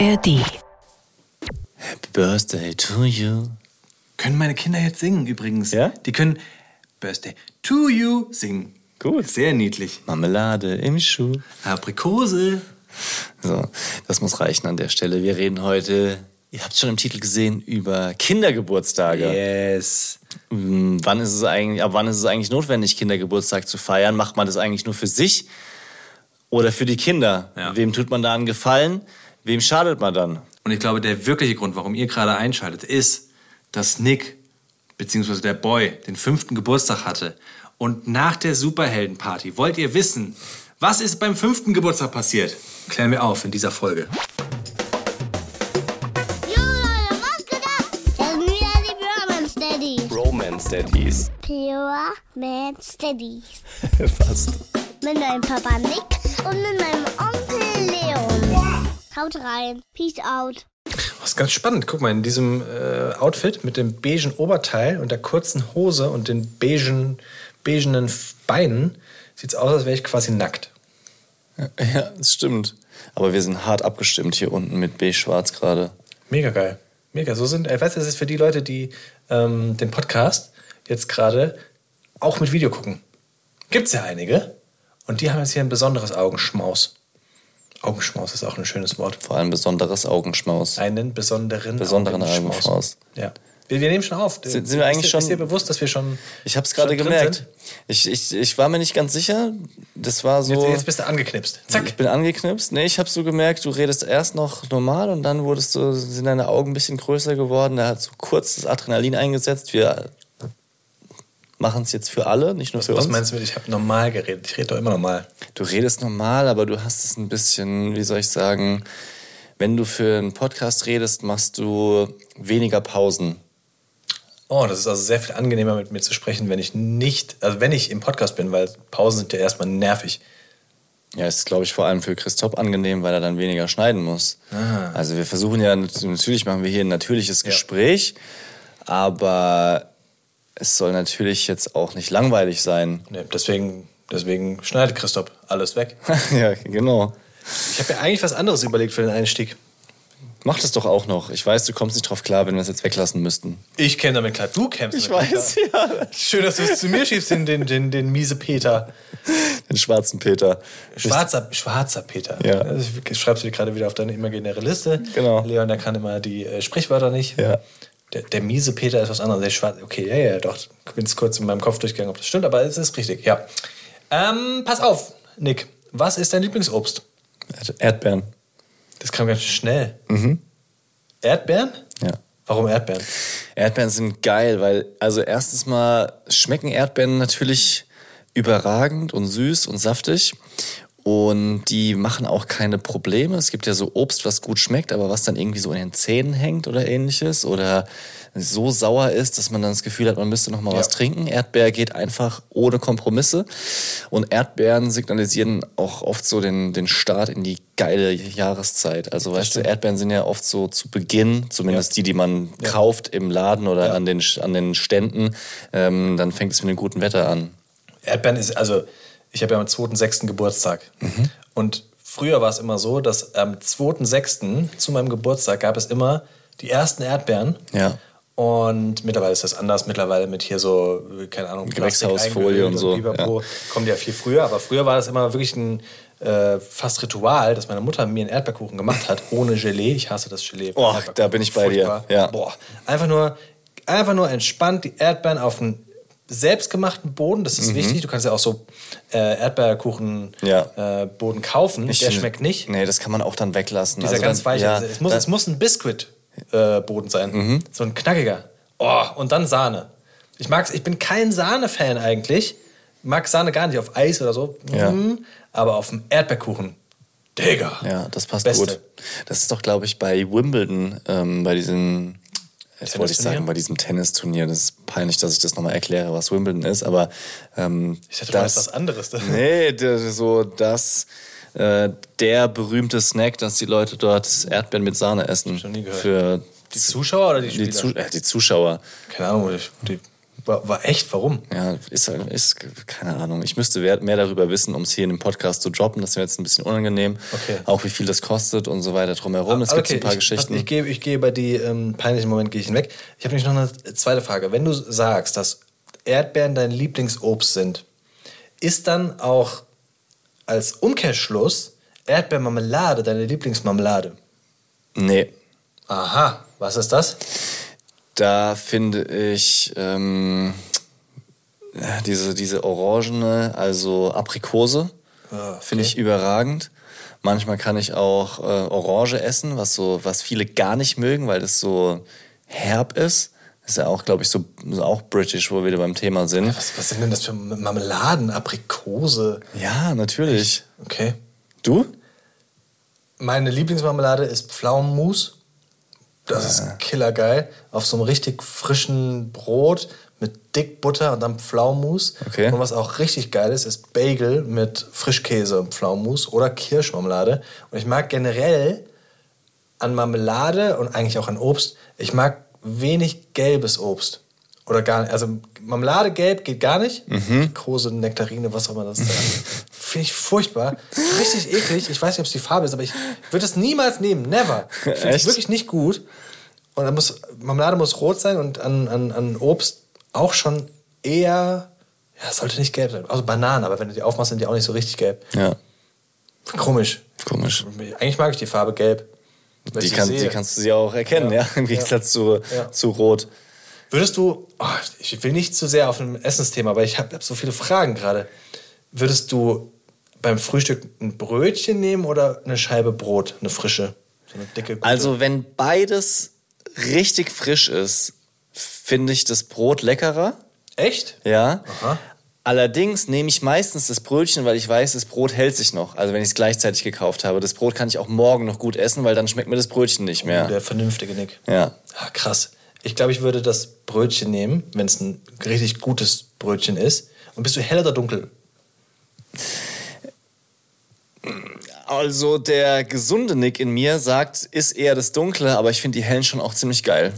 ARD. Happy Birthday to you. Können meine Kinder jetzt singen übrigens. Ja? Die können Birthday to you singen. Gut. Sehr niedlich. Marmelade im Schuh. Aprikose. So, das muss reichen an der Stelle. Wir reden heute, ihr habt schon im Titel gesehen, über Kindergeburtstage. Yes. Hm, Wann ist es eigentlich, ab wann ist es eigentlich notwendig, Kindergeburtstag zu feiern? Macht man das eigentlich nur für sich oder für die Kinder? Ja. Wem tut man da einen Gefallen? Wem schadet man dann? Und ich glaube, der wirkliche Grund, warum ihr gerade einschaltet, ist, dass Nick, beziehungsweise der Boy, den fünften Geburtstag hatte. Und nach der Superheldenparty wollt ihr wissen, was ist beim fünften Geburtstag passiert? Klären wir auf in dieser Folge. Jo Leute, was geht ab? Das sind wieder die Brahman Steadies. Romance Daddies. Pure Man Steadies. Fast. Mit meinem Papa Nick und mit meinem Onkel Leon. Haut rein. Peace out. Das ist ganz spannend. Guck mal, in diesem äh, Outfit mit dem beigen Oberteil und der kurzen Hose und den beigen, beigenen Beinen sieht es aus, als wäre ich quasi nackt. Ja, das stimmt. Aber wir sind hart abgestimmt hier unten mit B-Schwarz gerade. Mega geil. Mega. So sind, äh, weißt du, das ist für die Leute, die ähm, den Podcast jetzt gerade auch mit Video gucken. Gibt's ja einige. Und die haben jetzt hier ein besonderes Augenschmaus. Augenschmaus ist auch ein schönes Wort. Vor allem besonderes Augenschmaus. Einen besonderen, Besonderen Augenschmaus. Ja. Wir, wir nehmen schon auf. Sind- sind wir eigentlich ist, dir- schon- Ist dir bewusst, dass wir schon. Ich habe es gerade gemerkt. Ich, ich, ich war mir nicht ganz sicher. Das war so. Jetzt, jetzt bist du angeknipst. Zack. Ich bin angeknipst. Nee, ich habe so gemerkt, du redest erst noch normal und dann wurdest du, sind deine Augen ein bisschen größer geworden. Da hat so kurz das Adrenalin eingesetzt. Wir machen es jetzt für alle, nicht nur für Was uns. meinst du mit, ich habe normal geredet? Ich rede doch immer normal. Du redest normal, aber du hast es ein bisschen, wie soll ich sagen, wenn du für einen Podcast redest, machst du weniger Pausen. Oh, das ist also sehr viel angenehmer mit mir zu sprechen, wenn ich nicht, also wenn ich im Podcast bin, weil Pausen sind ja erstmal nervig. Ja, ist, glaube ich, vor allem für Christoph angenehm, weil er dann weniger schneiden muss. Also wir versuchen ja, natürlich machen wir hier ein natürliches Ja. Gespräch, aber es soll natürlich jetzt auch nicht langweilig sein. Nee, deswegen, deswegen schneidet Christoph alles weg. ja, genau. Ich habe mir eigentlich was anderes überlegt für den Einstieg. Mach das doch auch noch. Ich weiß, du kommst nicht drauf klar, wenn wir es jetzt weglassen müssten. Ich käme damit klar. Du kämpfst Ich damit weiß, klar. ja. Schön, dass du es zu mir schiebst, den, den, den, den miese Peter. Den schwarzen Peter. Schwarzer, schwarzer Peter. Ja. Das schreibst du dir gerade wieder auf deine imaginäre Liste. Genau. Leon, der kann immer die äh, Sprichwörter nicht. Ja. Der, der miese Peter ist was anderes. Der schwarze, okay, ja, ja, doch. Ich bin jetzt kurz in meinem Kopf durchgegangen, ob das stimmt, aber es ist richtig, ja. Ähm, pass auf, Nick. Was ist dein Lieblingsobst? Erdbeeren. Das kam ganz schnell. Erdbeeren? Ja. Warum Erdbeeren? Erdbeeren sind geil, weil, also erstens mal schmecken Erdbeeren natürlich überragend und süß und saftig. Und die machen auch keine Probleme. Es gibt ja so Obst, was gut schmeckt, aber was dann irgendwie so in den Zähnen hängt oder ähnliches. Oder so sauer ist, dass man dann das Gefühl hat, man müsste noch mal Ja. was trinken. Erdbeer geht einfach ohne Kompromisse. Und Erdbeeren signalisieren auch oft so den, den Start in die geile Jahreszeit. Also weißt du, Erdbeeren sind ja oft so zu Beginn, zumindest Ja. die, die man kauft im Laden oder Ja. an, den, an den Ständen, ähm, dann fängt es mit dem guten Wetter an. Erdbeeren ist, also, ich habe ja am 2.6. Geburtstag. Und früher war es immer so, dass am 2.6. zu meinem Geburtstag gab es immer die ersten Erdbeeren. Ja. Und mittlerweile ist das anders. Mittlerweile mit hier so, keine Ahnung, Gewächshausfolie und so, pipapo. Kommt ja viel früher. Aber früher war das immer wirklich ein äh, fast Ritual, dass meine Mutter mir einen Erdbeerkuchen gemacht hat, ohne Gelee. Ich hasse das Gelee. Oh, Erdbeerkuchen. da bin ich bei dir. Furchtbar. Ja. Boah. Einfach nur, einfach nur entspannt die Erdbeeren auf einen selbstgemachten Boden. Das ist wichtig. Du kannst ja auch so äh, Erdbeerkuchen Mhm. Ja. äh, kaufen. Ich Der finde- schmeckt nicht. Nee, das kann man auch dann weglassen. Dieser Also ganz dann- weiche. Ja, es, muss, es muss ein Biscuit-Boden sein. Mhm. So ein knackiger. Oh, und dann Sahne. Ich mag's, ich bin kein Sahne-Fan eigentlich. Mag Sahne gar nicht auf Eis oder so. Ja. Mhm. Aber auf dem Erdbeerkuchen. Digga. Ja, das passt Beste. gut. Das ist doch, glaube ich, bei Wimbledon, ähm, bei diesem, jetzt wollte ich sagen, bei diesem Tennisturnier. Das ist peinlich, dass ich das nochmal erkläre, was Wimbledon ist, aber ähm, Ich dachte, du meinst was anderes. Nee, so das, äh, der berühmte Snack, dass die Leute dort Erdbeeren mit Sahne essen. Schon nie gehört. Für Die Zuschauer oder die die, Spieler? Zu, äh, die Zuschauer. Keine Ahnung, die, die War, war echt? Warum? Ja, ist, halt- ist, keine Ahnung. Ich müsste mehr darüber wissen, um es hier in dem Podcast zu droppen. Das wäre jetzt ein bisschen unangenehm. Okay. Auch wie viel das kostet und so weiter drumherum. Es gibt so ein paar ich, Geschichten. Ich gehe, ich gehe bei die ähm, peinlichen Moment gehe ich hinweg. Ich habe nämlich noch eine zweite Frage. Wenn du sagst, dass Erdbeeren dein Lieblingsobst sind, ist dann auch als Umkehrschluss Erdbeermarmelade deine Lieblingsmarmelade? nee, Aha, was ist das? Da finde ich ähm, ja, diese, diese orangene, also Aprikose, Ah, finde ich überragend. Manchmal kann ich auch äh, Orange essen, was so, was viele gar nicht mögen, weil das so herb ist. Das ist ja auch, glaube ich, so so auch british, wo wir wieder beim Thema sind. Was, was sind denn das für Marmeladen, Aprikose? Ja, natürlich. Okay. Du? Meine Lieblingsmarmelade ist Pflaumenmus. Das ist killergeil. Auf so einem richtig frischen Brot mit dick Butter und dann Pflaumenmus. Okay. Und was auch richtig geil ist, ist Bagel mit Frischkäse und Pflaumenmus oder Kirschmarmelade. Und ich mag generell an Marmelade und eigentlich auch an Obst, ich mag wenig gelbes Obst. Oder gar nicht. Also Marmelade gelb geht gar nicht. Krose, Nektarine, was auch immer das ist. Finde ich furchtbar. Richtig eklig. Ich weiß nicht, ob es die Farbe ist, aber ich würde es niemals nehmen. Never. Finde ich wirklich nicht gut. Und dann muss, Marmelade muss rot sein und an, an, an Obst auch schon eher, ja, sollte nicht gelb sein. Also Bananen, aber wenn du die aufmachst, sind die auch nicht so richtig gelb. Ja, Komisch. komisch. Eigentlich mag ich die Farbe gelb. Die, kann, die kannst du sie auch erkennen, ja, Ja. im Gegensatz zu, Ja. zu Rot. Würdest du, oh, ich will nicht zu sehr auf ein Essensthema, aber ich habe hab so viele Fragen gerade. Würdest du beim Frühstück ein Brötchen nehmen oder eine Scheibe Brot, eine frische? So eine dicke, gute? Also, wenn beides richtig frisch ist, finde ich das Brot leckerer. Echt? Ja. Aha. Allerdings nehme ich meistens das Brötchen, weil ich weiß, das Brot hält sich noch. Also wenn ich es gleichzeitig gekauft habe. Das Brot kann ich auch morgen noch gut essen, weil dann schmeckt mir das Brötchen nicht mehr. Der vernünftige Nick. Ja. Ah, krass. Ich glaube, ich würde das Brötchen nehmen, wenn es ein richtig gutes Brötchen ist. Und bist du hell oder dunkel? Also der gesunde Nick in mir sagt, ist eher das Dunkle, aber ich finde die hellen schon auch ziemlich geil.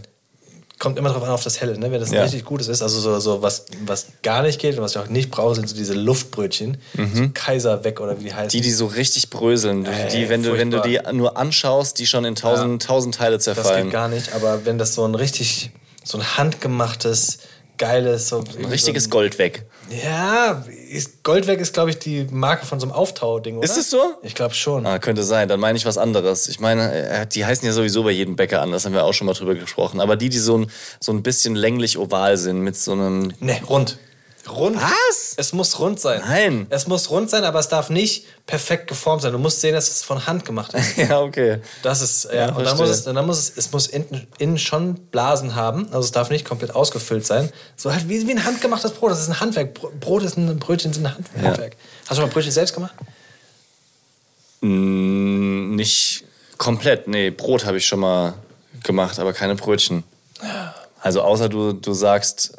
Kommt immer drauf an, auf das Helle, ne? Wenn das ein Ja. richtig gutes ist, also so, so was, was gar nicht geht und was ich auch nicht brauche, sind so diese Luftbrötchen. So Kaiser weg oder wie die heißen. Mhm. Die, die so richtig bröseln. Ey, die wenn, du, wenn du die nur anschaust, die schon in tausend, tausend Teile Das zerfallen. geht gar nicht, aber wenn das so ein richtig, so ein handgemachtes, geiles, so Ein richtiges Gold weg. Ja, ist, Goldweg ist, glaube ich, die Marke von so einem Auftau-Ding, oder? Ist es so? Ich glaube schon. Ah, könnte sein, dann meine ich was anderes. Ich meine, äh, die heißen ja sowieso bei jedem Bäcker anders, haben wir auch schon mal drüber gesprochen. Aber die, die so ein, so ein bisschen länglich oval sind, mit so einem. Ne, rund. Rund. Was? Es muss rund sein. Nein. Es muss rund sein, aber es darf nicht perfekt geformt sein. Du musst sehen, dass es von Hand gemacht ist. ja, okay. Das ist, ja, Ja, und dann muss es, dann muss es, es muss innen, innen schon Blasen haben, also es darf nicht komplett ausgefüllt sein. So halt wie, wie ein handgemachtes Brot, das ist ein Handwerk. Bro- Brot ist ein Brötchen sind ein Hand- Handwerk. Hast du schon mal Brötchen selbst gemacht? Mm, nicht komplett, nee, Brot habe ich schon mal gemacht, aber keine Brötchen. Also außer du, du sagst,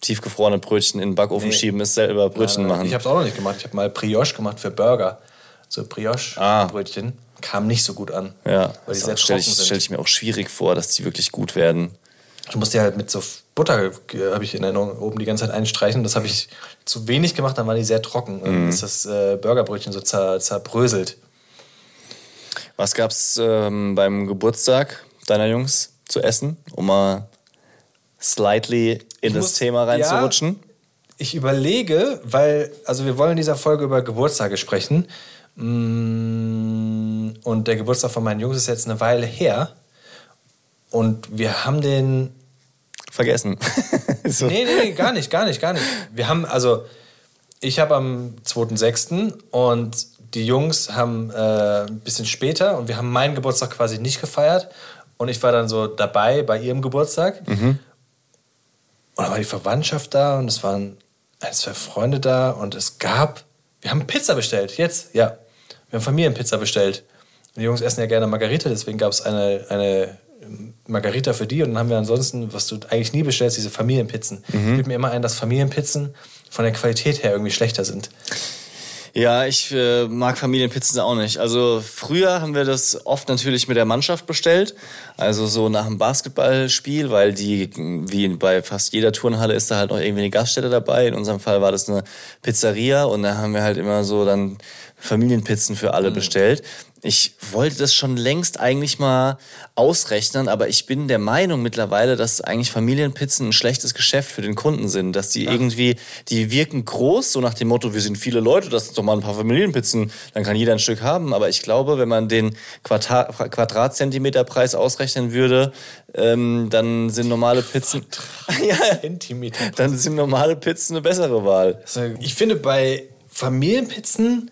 tiefgefrorene Brötchen in den Backofen Nee. schieben, ist selber Brötchen Nein, nein, machen. Ich habe es auch noch nicht gemacht. Ich habe mal Brioche gemacht für Burger. So Ah. Brioche-Brötchen. Kam nicht so gut an. ja, Weil die das sehr stelle ich, stell ich mir auch schwierig vor, dass die wirklich gut werden. Du musst die halt mit so Butter, äh, habe ich in Erinnerung, oben die ganze Zeit einstreichen. Das habe ich zu wenig gemacht, dann waren die sehr trocken. Mhm. Dann ist das äh, Burgerbrötchen so zer, zerbröselt. Was gab's ähm, beim Geburtstag deiner Jungs zu essen, um mal slightly in das muss- Thema reinzurutschen? Ich überlege, weil, also wir wollen in dieser Folge über Geburtstage sprechen. Mm, Und der Geburtstag von meinen Jungs ist jetzt eine Weile her. Und wir haben den Vergessen. so. Nee, nee, nee, gar nicht, gar nicht, gar nicht. Wir haben, also, ich habe am 2.6. und die Jungs haben äh, ein bisschen später und wir haben meinen Geburtstag quasi nicht gefeiert. Und ich war dann so dabei bei ihrem Geburtstag. Und da war die Verwandtschaft da und es waren ein, zwei Freunde da und es gab, wir haben Pizza bestellt, jetzt, ja. Wir haben Familienpizza bestellt. Und die Jungs essen ja gerne Margarita, deswegen gab es eine, eine Margarita für die und dann haben wir ansonsten, was du eigentlich nie bestellst, diese Familienpizzen. Ich bilde mir immer ein, dass Familienpizzen von der Qualität her irgendwie schlechter sind. Ja, ich äh, mag Familienpizzen auch nicht. Also früher haben wir das oft natürlich mit der Mannschaft bestellt. Also so nach einem Basketballspiel, weil die, wie bei fast jeder Turnhalle, ist da halt noch irgendwie eine Gaststätte dabei. In unserem Fall war das eine Pizzeria und da haben wir halt immer so dann Familienpizzen für alle mhm. bestellt. Ich wollte das schon längst eigentlich mal ausrechnen, aber ich bin der Meinung mittlerweile, dass eigentlich Familienpizzen ein schlechtes Geschäft für den Kunden sind. Dass die ja. irgendwie, die wirken groß, so nach dem Motto, wir sind viele Leute, das sind doch mal ein paar Familienpizzen, dann kann jeder ein Stück haben. Aber ich glaube, wenn man den Quadrat Quadratzentimeterpreis ausrechnen würde, ähm, dann sind normale Pizzen. ja, dann sind normale Pizzen eine bessere Wahl. Also ich finde bei Familienpizzen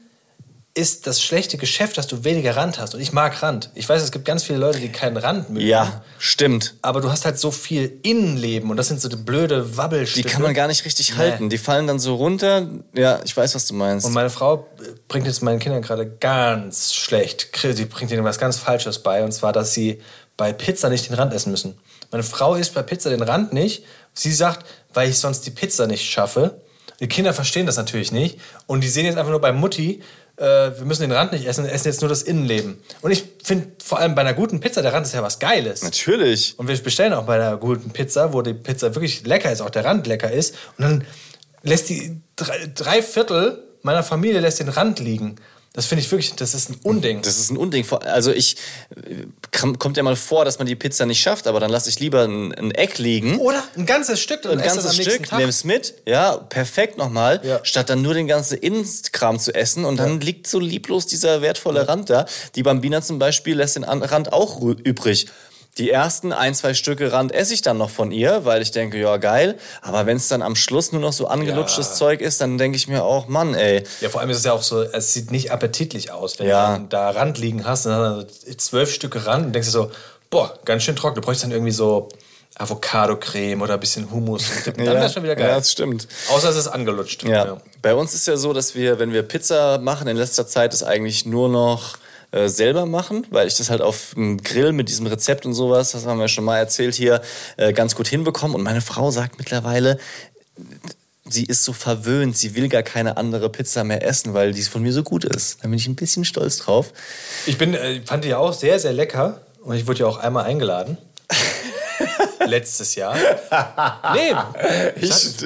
ist das schlechte Geschäft, dass du weniger Rand hast. Und ich mag Rand. Ich weiß, es gibt ganz viele Leute, die keinen Rand mögen. Ja, stimmt. Aber du hast halt so viel Innenleben und das sind so die blöde Wabbelstücke. Die kann man gar nicht richtig nee. halten. Die fallen dann so runter. Ja, ich weiß, was du meinst. Und meine Frau bringt jetzt meinen Kindern gerade ganz schlecht. Sie bringt ihnen was ganz Falsches bei. Und zwar, dass sie bei Pizza nicht den Rand essen müssen. Meine Frau isst bei Pizza den Rand nicht. Sie sagt, weil ich sonst die Pizza nicht schaffe. Die Kinder verstehen das natürlich nicht. Und die sehen jetzt einfach nur bei Mutti, äh, wir müssen den Rand nicht essen, essen jetzt nur das Innenleben. Und ich finde vor allem bei einer guten Pizza, der Rand ist ja was Geiles. Natürlich. Und wir bestellen auch bei einer guten Pizza, wo die Pizza wirklich lecker ist, auch der Rand lecker ist. Und dann lässt die drei, drei Viertel meiner Familie lässt den Rand liegen. Das finde ich wirklich, das ist ein Unding. Das ist ein Unding. Also ich kommt ja mal vor, dass man die Pizza nicht schafft, aber dann lasse ich lieber ein, ein, Eck liegen. Oder ein ganzes Stück ein ganzes Stück, nimm es mit, ja, perfekt nochmal, ja. statt dann nur den ganzen Innenkram zu essen und dann ja. liegt so lieblos dieser wertvolle. Rand da. Die Bambina zum Beispiel lässt den Rand auch übrig. Die ersten ein, zwei Stücke Rand esse ich dann noch von ihr, weil ich denke, ja, geil. Aber wenn es dann am Schluss nur noch so angelutschtes ja. Zeug ist, dann denke ich mir auch, Mann, ey. Ja, vor allem ist es ja auch so, es sieht nicht appetitlich aus, wenn ja. du da Rand liegen hast, dann zwölf Stücke Rand und denkst du so, boah, ganz schön trocken. Du bräuchst dann irgendwie so Avocado-Creme oder ein bisschen Hummus. Dann ja, wäre schon wieder geil. Ja, das stimmt. Außer es ist angelutscht. Ja. ja. Bei uns ist ja so, dass wir, wenn wir Pizza machen, in letzter Zeit ist eigentlich nur noch äh, selber machen, weil ich das halt auf dem Grill mit diesem Rezept und sowas, das haben wir schon mal erzählt hier, äh, ganz gut hinbekommen. Und meine Frau sagt mittlerweile, sie ist so verwöhnt, sie will gar keine andere Pizza mehr essen, weil die von mir so gut ist. Da bin ich ein bisschen stolz drauf. Ich bin, äh, fand die ja auch sehr, sehr lecker und ich wurde ja auch einmal eingeladen. Letztes Jahr. Nee. Ich,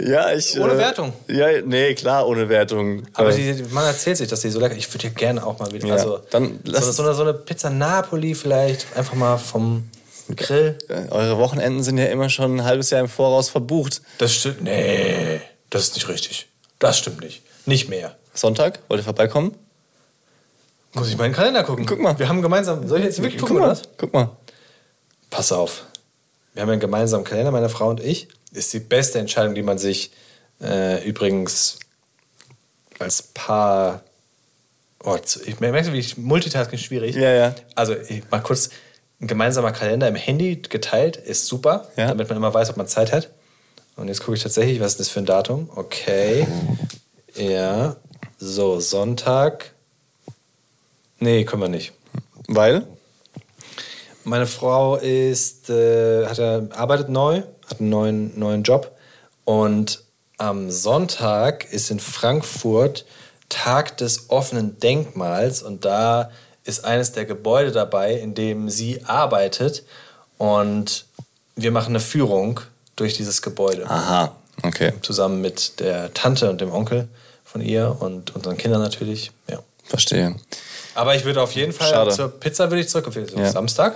ja, ich. Ohne äh, Wertung. Ja, nee, klar, ohne Wertung. Aber die, man erzählt sich, dass die so lecker Ich würde ja gerne auch mal wieder. Ja, also, dann so, so, eine, so eine Pizza Napoli vielleicht. Einfach mal vom Grill. Eure Wochenenden sind ja immer schon ein halbes Jahr im Voraus verbucht. Das stimmt. Nee, das ist nicht richtig. Das stimmt nicht. Nicht mehr. Sonntag? Wollt ihr vorbeikommen? Muss ich meinen Kalender gucken. Guck mal. Wir haben gemeinsam. Soll ich jetzt wirklich gucken, Guck mal. Guck mal. Pass auf wir haben einen gemeinsamen Kalender, meine Frau und ich. Ist die beste Entscheidung, die man sich äh, übrigens als Paar. Oh, ich merke, wie ich Multitasking schwierig. Ja, ja. Also, ich mach kurz. Ein gemeinsamer Kalender im Handy geteilt ist super, ja. damit man immer weiß, ob man Zeit hat. Und jetzt gucke ich tatsächlich, was ist das für ein Datum? Okay. Ja. So, Sonntag. Nee, können wir nicht. Weil? Meine Frau ist, äh, hat, arbeitet neu, hat einen neuen, neuen Job. Und am Sonntag ist in Frankfurt Tag des offenen Denkmals. Und da ist eines der Gebäude dabei, in dem sie arbeitet. Und wir machen eine Führung durch dieses Gebäude. Aha, okay. Zusammen mit der Tante und dem Onkel von ihr und unseren Kindern natürlich. Ja. Verstehe. Aber ich würde auf jeden Fall Schade. zur Pizza würde ich zurückempfehlen. Ja. Samstag.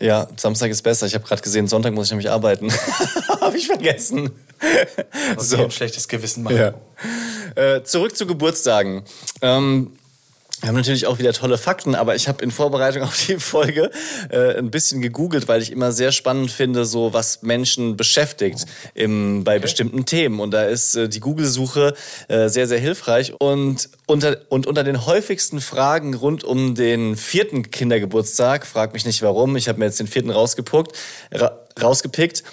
Ja, Samstag ist besser. Ich habe gerade gesehen, Sonntag muss ich nämlich arbeiten. habe ich vergessen. so ein schlechtes Gewissen machen. Ja. Äh, zurück zu Geburtstagen. Ähm, wir haben natürlich auch wieder tolle Fakten, aber ich habe in Vorbereitung auf die Folge äh, ein bisschen gegoogelt, weil ich immer sehr spannend finde, so was Menschen beschäftigt im, bei okay. bestimmten Themen. Und da ist äh, die Google-Suche äh, sehr, sehr hilfreich. Und unter, und unter den häufigsten Fragen rund um den vierten Kindergeburtstag, frag mich nicht warum, ich habe mir jetzt den vierten rausgepuckt, ra rausgepickt,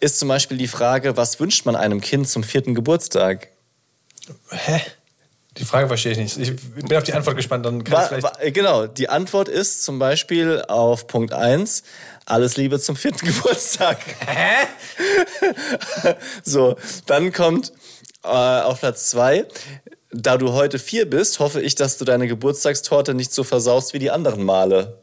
ist zum Beispiel die Frage, was wünscht man einem Kind zum vierten Geburtstag? Hä? Die Frage verstehe ich nicht. Ich bin auf die Antwort gespannt. Dann kann war, war, genau, die Antwort ist zum Beispiel auf Punkt 1, alles Liebe zum vierten Geburtstag. Hä? so, dann kommt äh, auf Platz 2, da du heute vier bist, hoffe ich, dass du deine Geburtstagstorte nicht so versaust wie die anderen Male.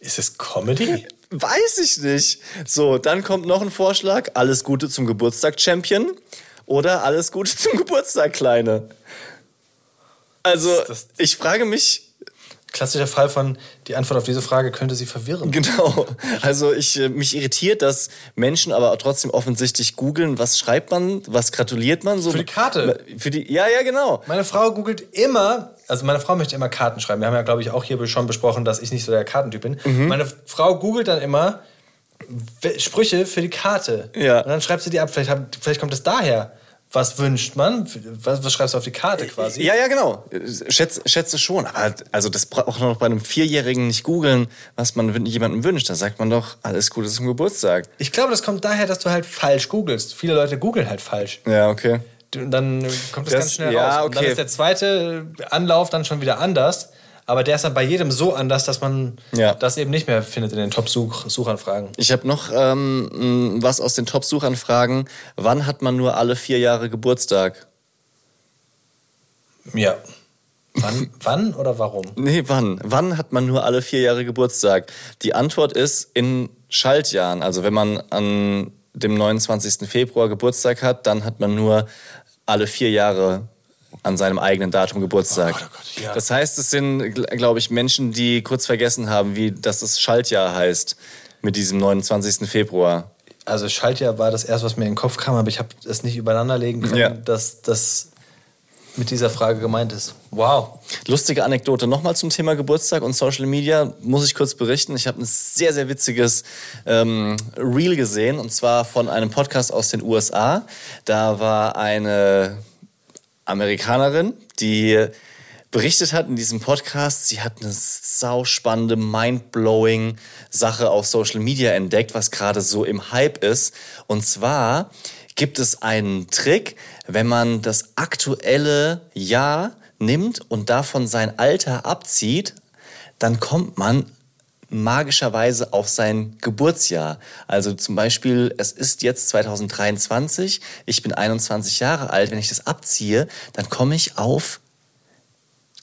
Ist es Comedy? Weiß ich nicht. So, dann kommt noch ein Vorschlag. Alles Gute zum Geburtstag, Champion. Oder alles Gute zum Geburtstag, Kleine. Also, Das- ich frage mich, Klassischer Fall von, die Antwort auf diese Frage könnte sie verwirren. Genau. Also ich äh, mich irritiert, dass Menschen aber trotzdem offensichtlich googeln, was schreibt man, was gratuliert man so Für die Karte. Für die Ja, ja, genau. Meine Frau googelt immer, also meine Frau möchte immer Karten schreiben. Wir haben ja, glaube ich, auch hier schon besprochen, dass ich nicht so der Kartentyp bin. Mhm. Meine Frau googelt dann immer Sprüche für die Karte. Ja. Und dann schreibt sie die ab. Vielleicht, vielleicht kommt es daher. Was wünscht man? Was, was schreibst du auf die Karte quasi? Ja, ja, genau. Schätze, schätze schon. Aber also das braucht man noch bei einem Vierjährigen nicht googeln, was man jemandem wünscht. Da sagt man doch, alles Gute zum Geburtstag. Ich glaube, das kommt daher, dass du halt falsch googelst. Viele Leute googeln halt falsch. Ja, okay. Und dann kommt das, Das- ganz schnell ja, raus. Und dann okay. ist der zweite Anlauf dann schon wieder anders. Aber der ist dann bei jedem so anders, dass man Ja. das eben nicht mehr findet in den Top-Suchanfragen. Ich habe noch ähm, was aus den Top-Suchanfragen. Wann hat man nur alle vier Jahre Geburtstag? Ja. Wann, wann oder warum? Nee, wann? Wann hat man nur alle vier Jahre Geburtstag? Die Antwort ist in Schaltjahren. Also wenn man an dem 29. Februar Geburtstag hat, dann hat man nur alle vier Jahre an seinem eigenen Datum Geburtstag. Oh Gott, oh Gott, ja. Das heißt, es sind, glaube ich, Menschen, die kurz vergessen haben, wie dass das Schaltjahr heißt mit diesem 29. Februar. Also Schaltjahr war das erste, was mir in den Kopf kam, aber ich habe es nicht übereinander legen können, Ja. dass das mit dieser Frage gemeint ist. Wow. Lustige Anekdote nochmal zum Thema Geburtstag und Social Media, muss ich kurz berichten. Ich habe ein sehr, sehr witziges ähm, Reel gesehen und zwar von einem Podcast aus den USA. Da war eine Amerikanerin, die berichtet hat in diesem Podcast, sie hat eine sauspannende, mindblowing Sache auf Social Media entdeckt, was gerade so im Hype ist. Und zwar gibt es einen Trick, wenn man das aktuelle Jahr nimmt und davon sein Alter abzieht, dann kommt man magischerweise auf sein Geburtsjahr. Also zum Beispiel, es ist jetzt 2023, ich bin 21 Jahre alt, wenn ich das abziehe, dann komme ich auf,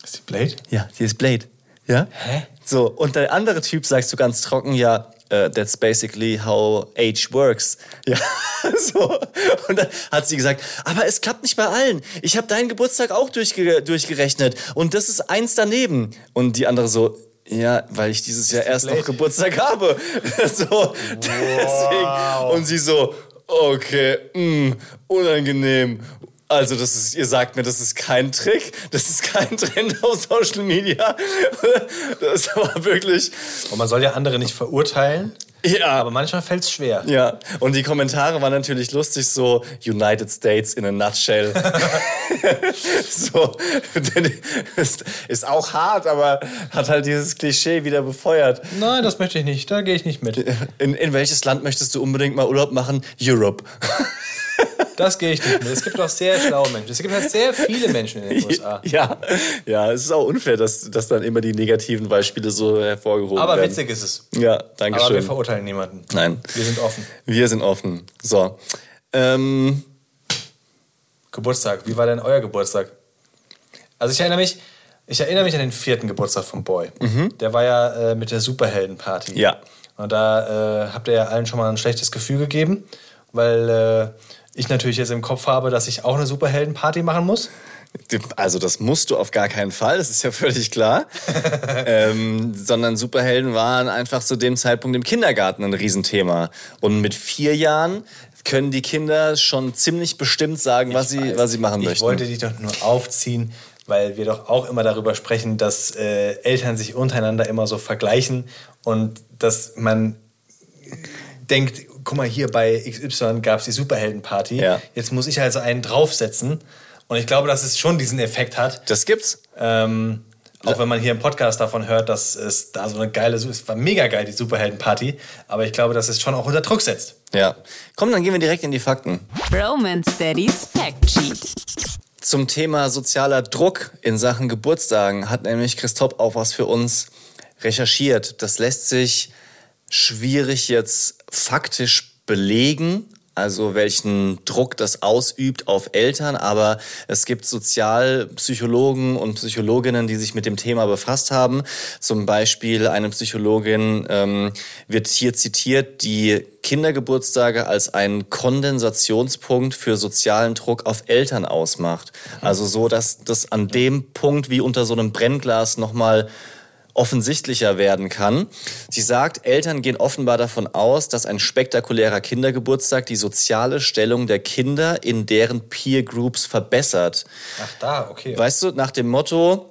Ist die Blade? ja, hier ist Blade. Ja? Hä? So, und der andere Typ sagst du ganz trocken, ja, äh, that's basically how age works. Ja, so. Und dann hat sie gesagt, aber es klappt nicht bei allen. Ich habe deinen Geburtstag auch durchge durchgerechnet und das ist eins daneben. Und die andere so, ja, weil ich dieses Jahr erst noch? Geburtstag habe. so, deswegen. Und sie so, okay, mh, unangenehm. Also, das ist, ihr sagt mir, das ist kein Trick, das ist kein Trend auf Social Media. Das war wirklich, Und man soll ja andere nicht verurteilen, ja. aber manchmal fällt es schwer. Ja, und die Kommentare waren natürlich lustig, so United States in a nutshell. so, ist, ist auch hart, aber hat halt dieses Klischee wieder befeuert. Nein, das möchte ich nicht. Da gehe ich nicht mit. In, in welches Land möchtest du unbedingt mal Urlaub machen? Europe. Das gehe ich nicht mit. Es gibt auch sehr schlaue Menschen. Es gibt halt sehr viele Menschen in den USA. Ja, ja, es ist auch unfair, dass, dass dann immer die negativen Beispiele so hervorgehoben Aber werden. witzig ist es. Ja, danke Aber wir schön. verurteilen niemanden. Nein, Wir sind offen. wir sind offen. So, ähm, Geburtstag. Wie war denn euer Geburtstag? Also ich erinnere mich, ich erinnere mich an den vierten Geburtstag von Boy. Der war ja äh, mit der Superheldenparty. Mhm. Ja. Und da äh, habt ihr ja allen schon mal ein schlechtes Gefühl gegeben, weil äh, ich natürlich jetzt im Kopf habe, dass ich auch eine Superheldenparty machen muss. Also das musst du auf gar keinen Fall, das ist ja völlig klar. ähm, sondern Superhelden waren einfach zu dem Zeitpunkt im Kindergarten ein Riesenthema. Und mit vier Jahren können die Kinder schon ziemlich bestimmt sagen, was sie, was sie machen ich möchten. wollte dich doch nur aufziehen, weil wir doch auch immer darüber sprechen, dass äh, Eltern sich untereinander immer so vergleichen und dass man denkt, guck mal, hier bei XY gab es die Superheldenparty, Ja. jetzt muss ich also einen draufsetzen. Und ich glaube, dass es schon diesen Effekt hat. das gibt's. Ähm, auch wenn man hier im Podcast davon hört, dass es da so eine geile, es war mega geil, die Superheldenparty. Aber ich glaube, dass es schon auch unter Druck setzt. Ja. Komm, dann gehen wir direkt in die Fakten. Romance Daddy's Fact Sheet. Zum Thema sozialer Druck in Sachen Geburtstagen hat nämlich Christoph auch was für uns recherchiert. Das lässt sich schwierig jetzt faktisch belegen, also welchen Druck das ausübt auf Eltern, aber es gibt Sozialpsychologen und Psychologinnen, die sich mit dem Thema befasst haben. Zum Beispiel eine Psychologin ähm, wird hier zitiert, die Kindergeburtstage als einen Kondensationspunkt für sozialen Druck auf Eltern ausmacht. Also so, dass das an dem Punkt wie unter so einem Brennglas nochmal offensichtlicher werden kann. Sie sagt, Eltern gehen offenbar davon aus, dass ein spektakulärer Kindergeburtstag die soziale Stellung der Kinder in deren Peer Groups verbessert. Ach da, okay. Weißt du, nach dem Motto,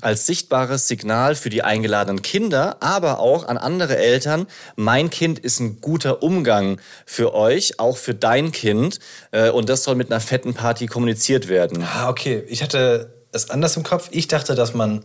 als sichtbares Signal für die eingeladenen Kinder, aber auch an andere Eltern, mein Kind ist ein guter Umgang für euch, auch für dein Kind. Äh, und das soll mit einer fetten Party kommuniziert werden. Ah, okay. Ich hatte es anders im Kopf. Ich dachte, dass man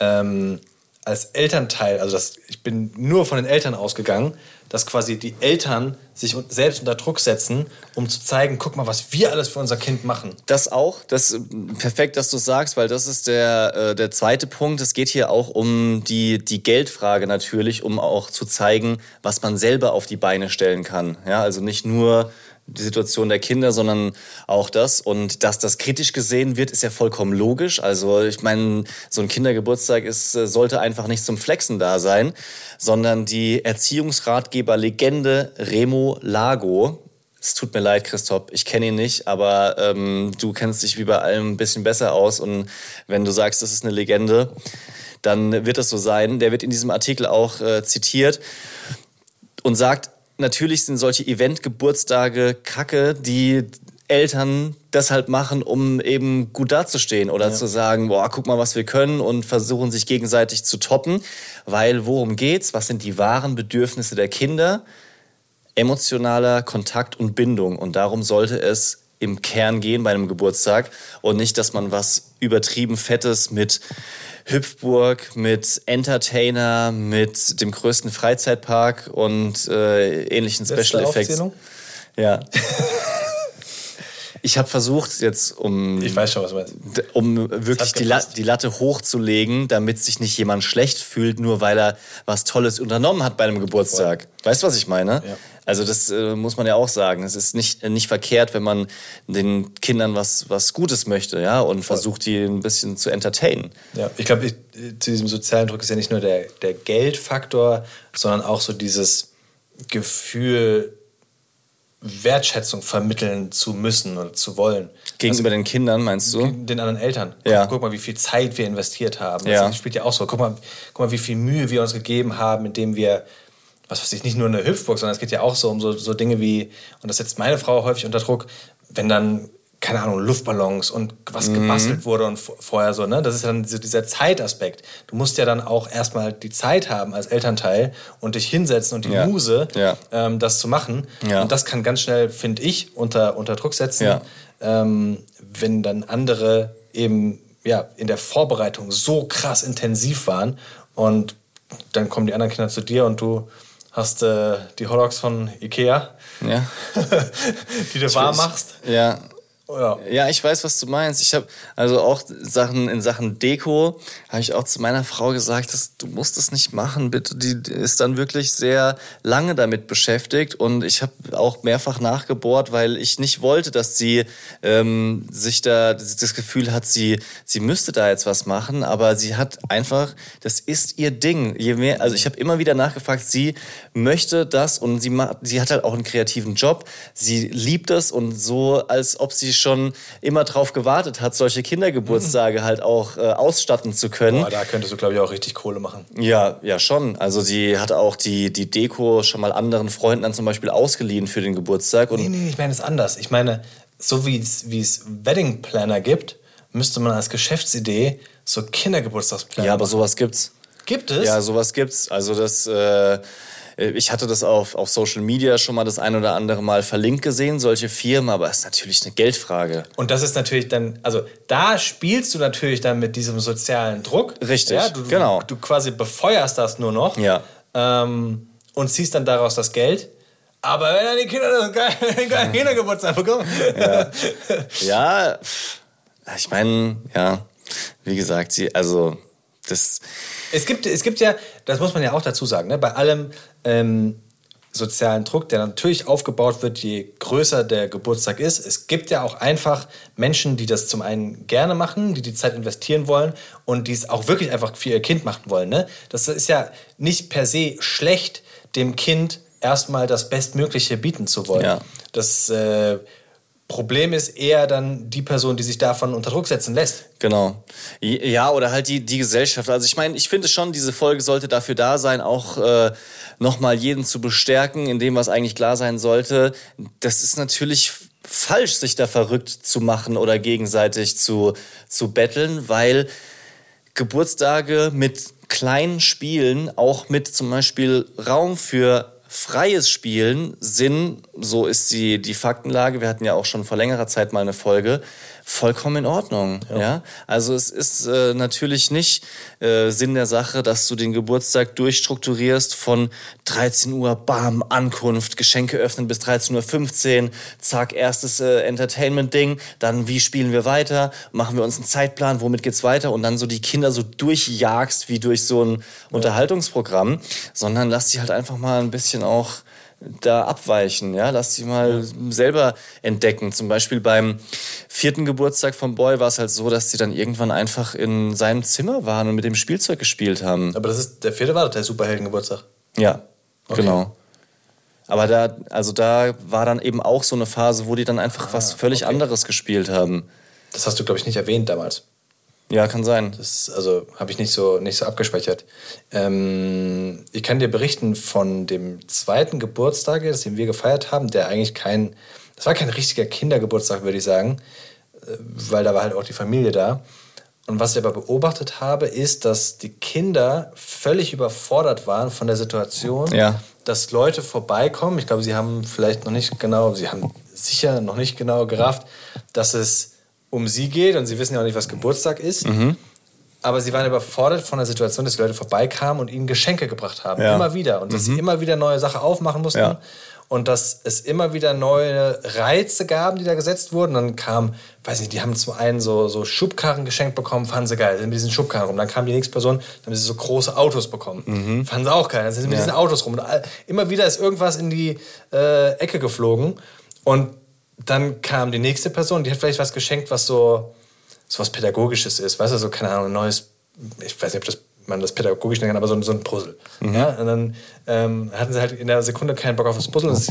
ähm, als Elternteil, also das, ich bin nur von den Eltern ausgegangen, dass quasi die Eltern sich selbst unter Druck setzen, um zu zeigen, guck mal, was wir alles für unser Kind machen. Das auch, das perfekt, dass du sagst, weil das ist der, äh, der zweite Punkt. Es geht hier auch um die, die Geldfrage natürlich, um auch zu zeigen, was man selber auf die Beine stellen kann. Ja, also nicht nur die Situation der Kinder, sondern auch das. Und dass das kritisch gesehen wird, ist ja vollkommen logisch. Also ich meine, so ein Kindergeburtstag ist, äh, sollte einfach nicht zum Flexen da sein, sondern die Erziehungsratgeber-Legende Remo Lago, es tut mir leid, Christoph, ich kenne ihn nicht, aber ähm, du kennst dich wie bei allem ein bisschen besser aus. Und wenn du sagst, das ist eine Legende, dann wird das so sein. Der wird in diesem Artikel auch äh, zitiert und sagt, natürlich sind solche Event-Geburtstage kacke, die Eltern deshalb machen, um eben gut dazustehen oder ja. zu sagen, boah, guck mal, was wir können und versuchen sich gegenseitig zu toppen. Weil worum geht's? Was sind die wahren Bedürfnisse der Kinder? Emotionaler Kontakt und Bindung. Und darum sollte es im Kern gehen bei einem Geburtstag und nicht, dass man was übertrieben Fettes mit Hüpfburg, mit Entertainer, mit dem größten Freizeitpark und äh, ähnlichen Letzte Special Effects. Ja. Ich habe versucht, jetzt um. Ich weiß schon, was du meinst. Um wirklich die, La die Latte hochzulegen, damit sich nicht jemand schlecht fühlt, nur weil er was Tolles unternommen hat bei einem Geburtstag. Voll. Weißt du, was ich meine? Ja. Also das äh, muss man ja auch sagen. Es ist nicht, nicht verkehrt, wenn man den Kindern was, was Gutes möchte, ja, und versucht, die ein bisschen zu entertainen. Ja, ich glaube, zu diesem sozialen Druck ist ja nicht nur der, der Geldfaktor, sondern auch so dieses Gefühl, Wertschätzung vermitteln zu müssen und zu wollen. Gegenüber also, den Kindern, meinst du? Den anderen Eltern. Guck, ja. guck mal, wie viel Zeit wir investiert haben. Das ja. spielt ja auch so. Guck mal, guck mal, wie viel Mühe wir uns gegeben haben, indem wir was weiß ich, nicht nur eine Hüpfburg, sondern es geht ja auch so um so, so Dinge wie, und das setzt meine Frau häufig unter Druck, wenn dann, keine Ahnung, Luftballons und was mhm. gebastelt wurde und vorher so, ne? Das ist dann so dieser Zeitaspekt. Du musst ja dann auch erstmal die Zeit haben als Elternteil und dich hinsetzen und die ja. Muse, ja. Ähm, das zu machen. Ja. Und das kann ganz schnell, finde ich, unter, unter Druck setzen, ähm, wenn dann andere eben ja, in der Vorbereitung so krass intensiv waren und dann kommen die anderen Kinder zu dir und du hast äh, die Hotdogs von Ikea, ja. die du warm machst. Ja, ja. ja, ich weiß, was du meinst. Ich habe also auch Sachen in Sachen Deko, habe ich auch zu meiner Frau gesagt, dass du musst das nicht machen, bitte. Die ist dann wirklich sehr lange damit beschäftigt und ich habe auch mehrfach nachgebohrt, weil ich nicht wollte, dass sie ähm, sich da das Gefühl hat, sie sie müsste da jetzt was machen, aber sie hat einfach, das ist ihr Ding. Je mehr, also ich habe immer wieder nachgefragt, sie möchte das und sie macht, sie hat halt auch einen kreativen Job. Sie liebt das und so, als ob sie schon immer drauf gewartet hat, solche Kindergeburtstage halt auch äh, ausstatten zu können. Boah, da könntest du, glaube ich, auch richtig Kohle machen. Ja, ja, schon. Also sie hat auch die, die Deko schon mal anderen Freunden dann zum Beispiel ausgeliehen für den Geburtstag. Und nee, nee, ich meine es anders. Ich meine, so wie es Wedding Planner gibt, müsste man als Geschäftsidee so Kindergeburtstagspläne Ja, aber sowas gibt's. Gibt es? Ja, sowas gibt's. Also das... Äh, ich hatte das auf, auf Social Media schon mal das ein oder andere Mal verlinkt gesehen, solche Firmen, aber es ist natürlich eine Geldfrage. Und das ist natürlich dann, also da spielst du natürlich dann mit diesem sozialen Druck. Richtig, ja, du, genau. Du, du quasi befeuerst das nur noch ja. ähm, und ziehst dann daraus das Geld. Aber wenn dann die Kinder keinen Kindergeburtstag bekommen. Ja, ja ich meine, ja, wie gesagt, sie, also das. Es gibt, es gibt ja, das muss man ja auch dazu sagen, ne, bei allem, ähm, sozialen Druck, der natürlich aufgebaut wird, je größer der Geburtstag ist. Es gibt ja auch einfach Menschen, die das zum einen gerne machen, die die Zeit investieren wollen und die es auch wirklich einfach für ihr Kind machen wollen. Ne? Das ist ja nicht per se schlecht, dem Kind erstmal das Bestmögliche bieten zu wollen. Ja. Das äh, Problem ist eher dann die Person, die sich davon unter Druck setzen lässt. Genau. Ja, oder halt die, die Gesellschaft. Also ich meine, ich finde schon, diese Folge sollte dafür da sein, auch äh, nochmal jeden zu bestärken in dem, was eigentlich klar sein sollte. Das ist natürlich falsch, sich da verrückt zu machen oder gegenseitig zu, zu betteln, weil Geburtstage mit kleinen Spielen, auch mit zum Beispiel Raum für freies Spielen sind, so ist die, die Faktenlage, wir hatten ja auch schon vor längerer Zeit mal eine Folge, vollkommen in Ordnung. Ja. ja? Also es ist äh, natürlich nicht äh, Sinn der Sache, dass du den Geburtstag durchstrukturierst von 13 Uhr, bam, Ankunft, Geschenke öffnen bis 13.15 Uhr, zack, erstes äh, Entertainment-Ding, dann wie spielen wir weiter, machen wir uns einen Zeitplan, womit geht's weiter und dann so die Kinder so durchjagst wie durch so ein ja. Unterhaltungsprogramm, sondern lass sie halt einfach mal ein bisschen auch da abweichen, ja, lass sie mal selber entdecken. Zum Beispiel beim vierten Geburtstag vom Boy war es halt so, dass sie dann irgendwann einfach in seinem Zimmer waren und mit dem Spielzeug gespielt haben. Aber das ist, der vierte war der Superheldengeburtstag. Ja, okay. genau. Aber da, also da war dann eben auch so eine Phase, wo die dann einfach ah, was völlig okay. anderes gespielt haben. Das hast du, glaube ich, nicht erwähnt damals. Ja, kann sein. Das also habe ich nicht so, nicht so abgespeichert. Ähm, ich kann dir berichten von dem zweiten Geburtstag, den wir gefeiert haben, der eigentlich kein, das war kein richtiger Kindergeburtstag, würde ich sagen, äh, weil da war halt auch die Familie da. Und was ich aber beobachtet habe, ist, dass die Kinder völlig überfordert waren von der Situation, ja. dass Leute vorbeikommen. Ich glaube, sie haben vielleicht noch nicht genau, sie haben sicher noch nicht genau gerafft, dass es um sie geht und sie wissen ja auch nicht, was Geburtstag ist. Mhm. Aber sie waren überfordert von der Situation, dass die Leute vorbeikamen und ihnen Geschenke gebracht haben. Ja. Immer wieder. Und dass mhm. sie immer wieder neue Sachen aufmachen mussten. Ja. Und dass es immer wieder neue Reize gab, die da gesetzt wurden. Dann kam, weiß nicht, die haben zum einen so, so Schubkarren geschenkt bekommen, fanden sie geil, sind mit diesen Schubkarren rum. Dann kam die nächste Person, dann haben sie so große Autos bekommen. Mhm. Fanden sie auch geil, dann sind sie mit ja. diesen Autos rum. Und immer wieder ist irgendwas in die äh, Ecke geflogen. Und dann kam die nächste Person, die hat vielleicht was geschenkt, was so so was Pädagogisches ist, weißt du, so, keine Ahnung, ein neues, ich weiß nicht, ob das, man das pädagogisch nennen kann, aber so, so ein Puzzle. Mhm. Ja? Und dann ähm, hatten sie halt in der Sekunde keinen Bock auf das Puzzle und es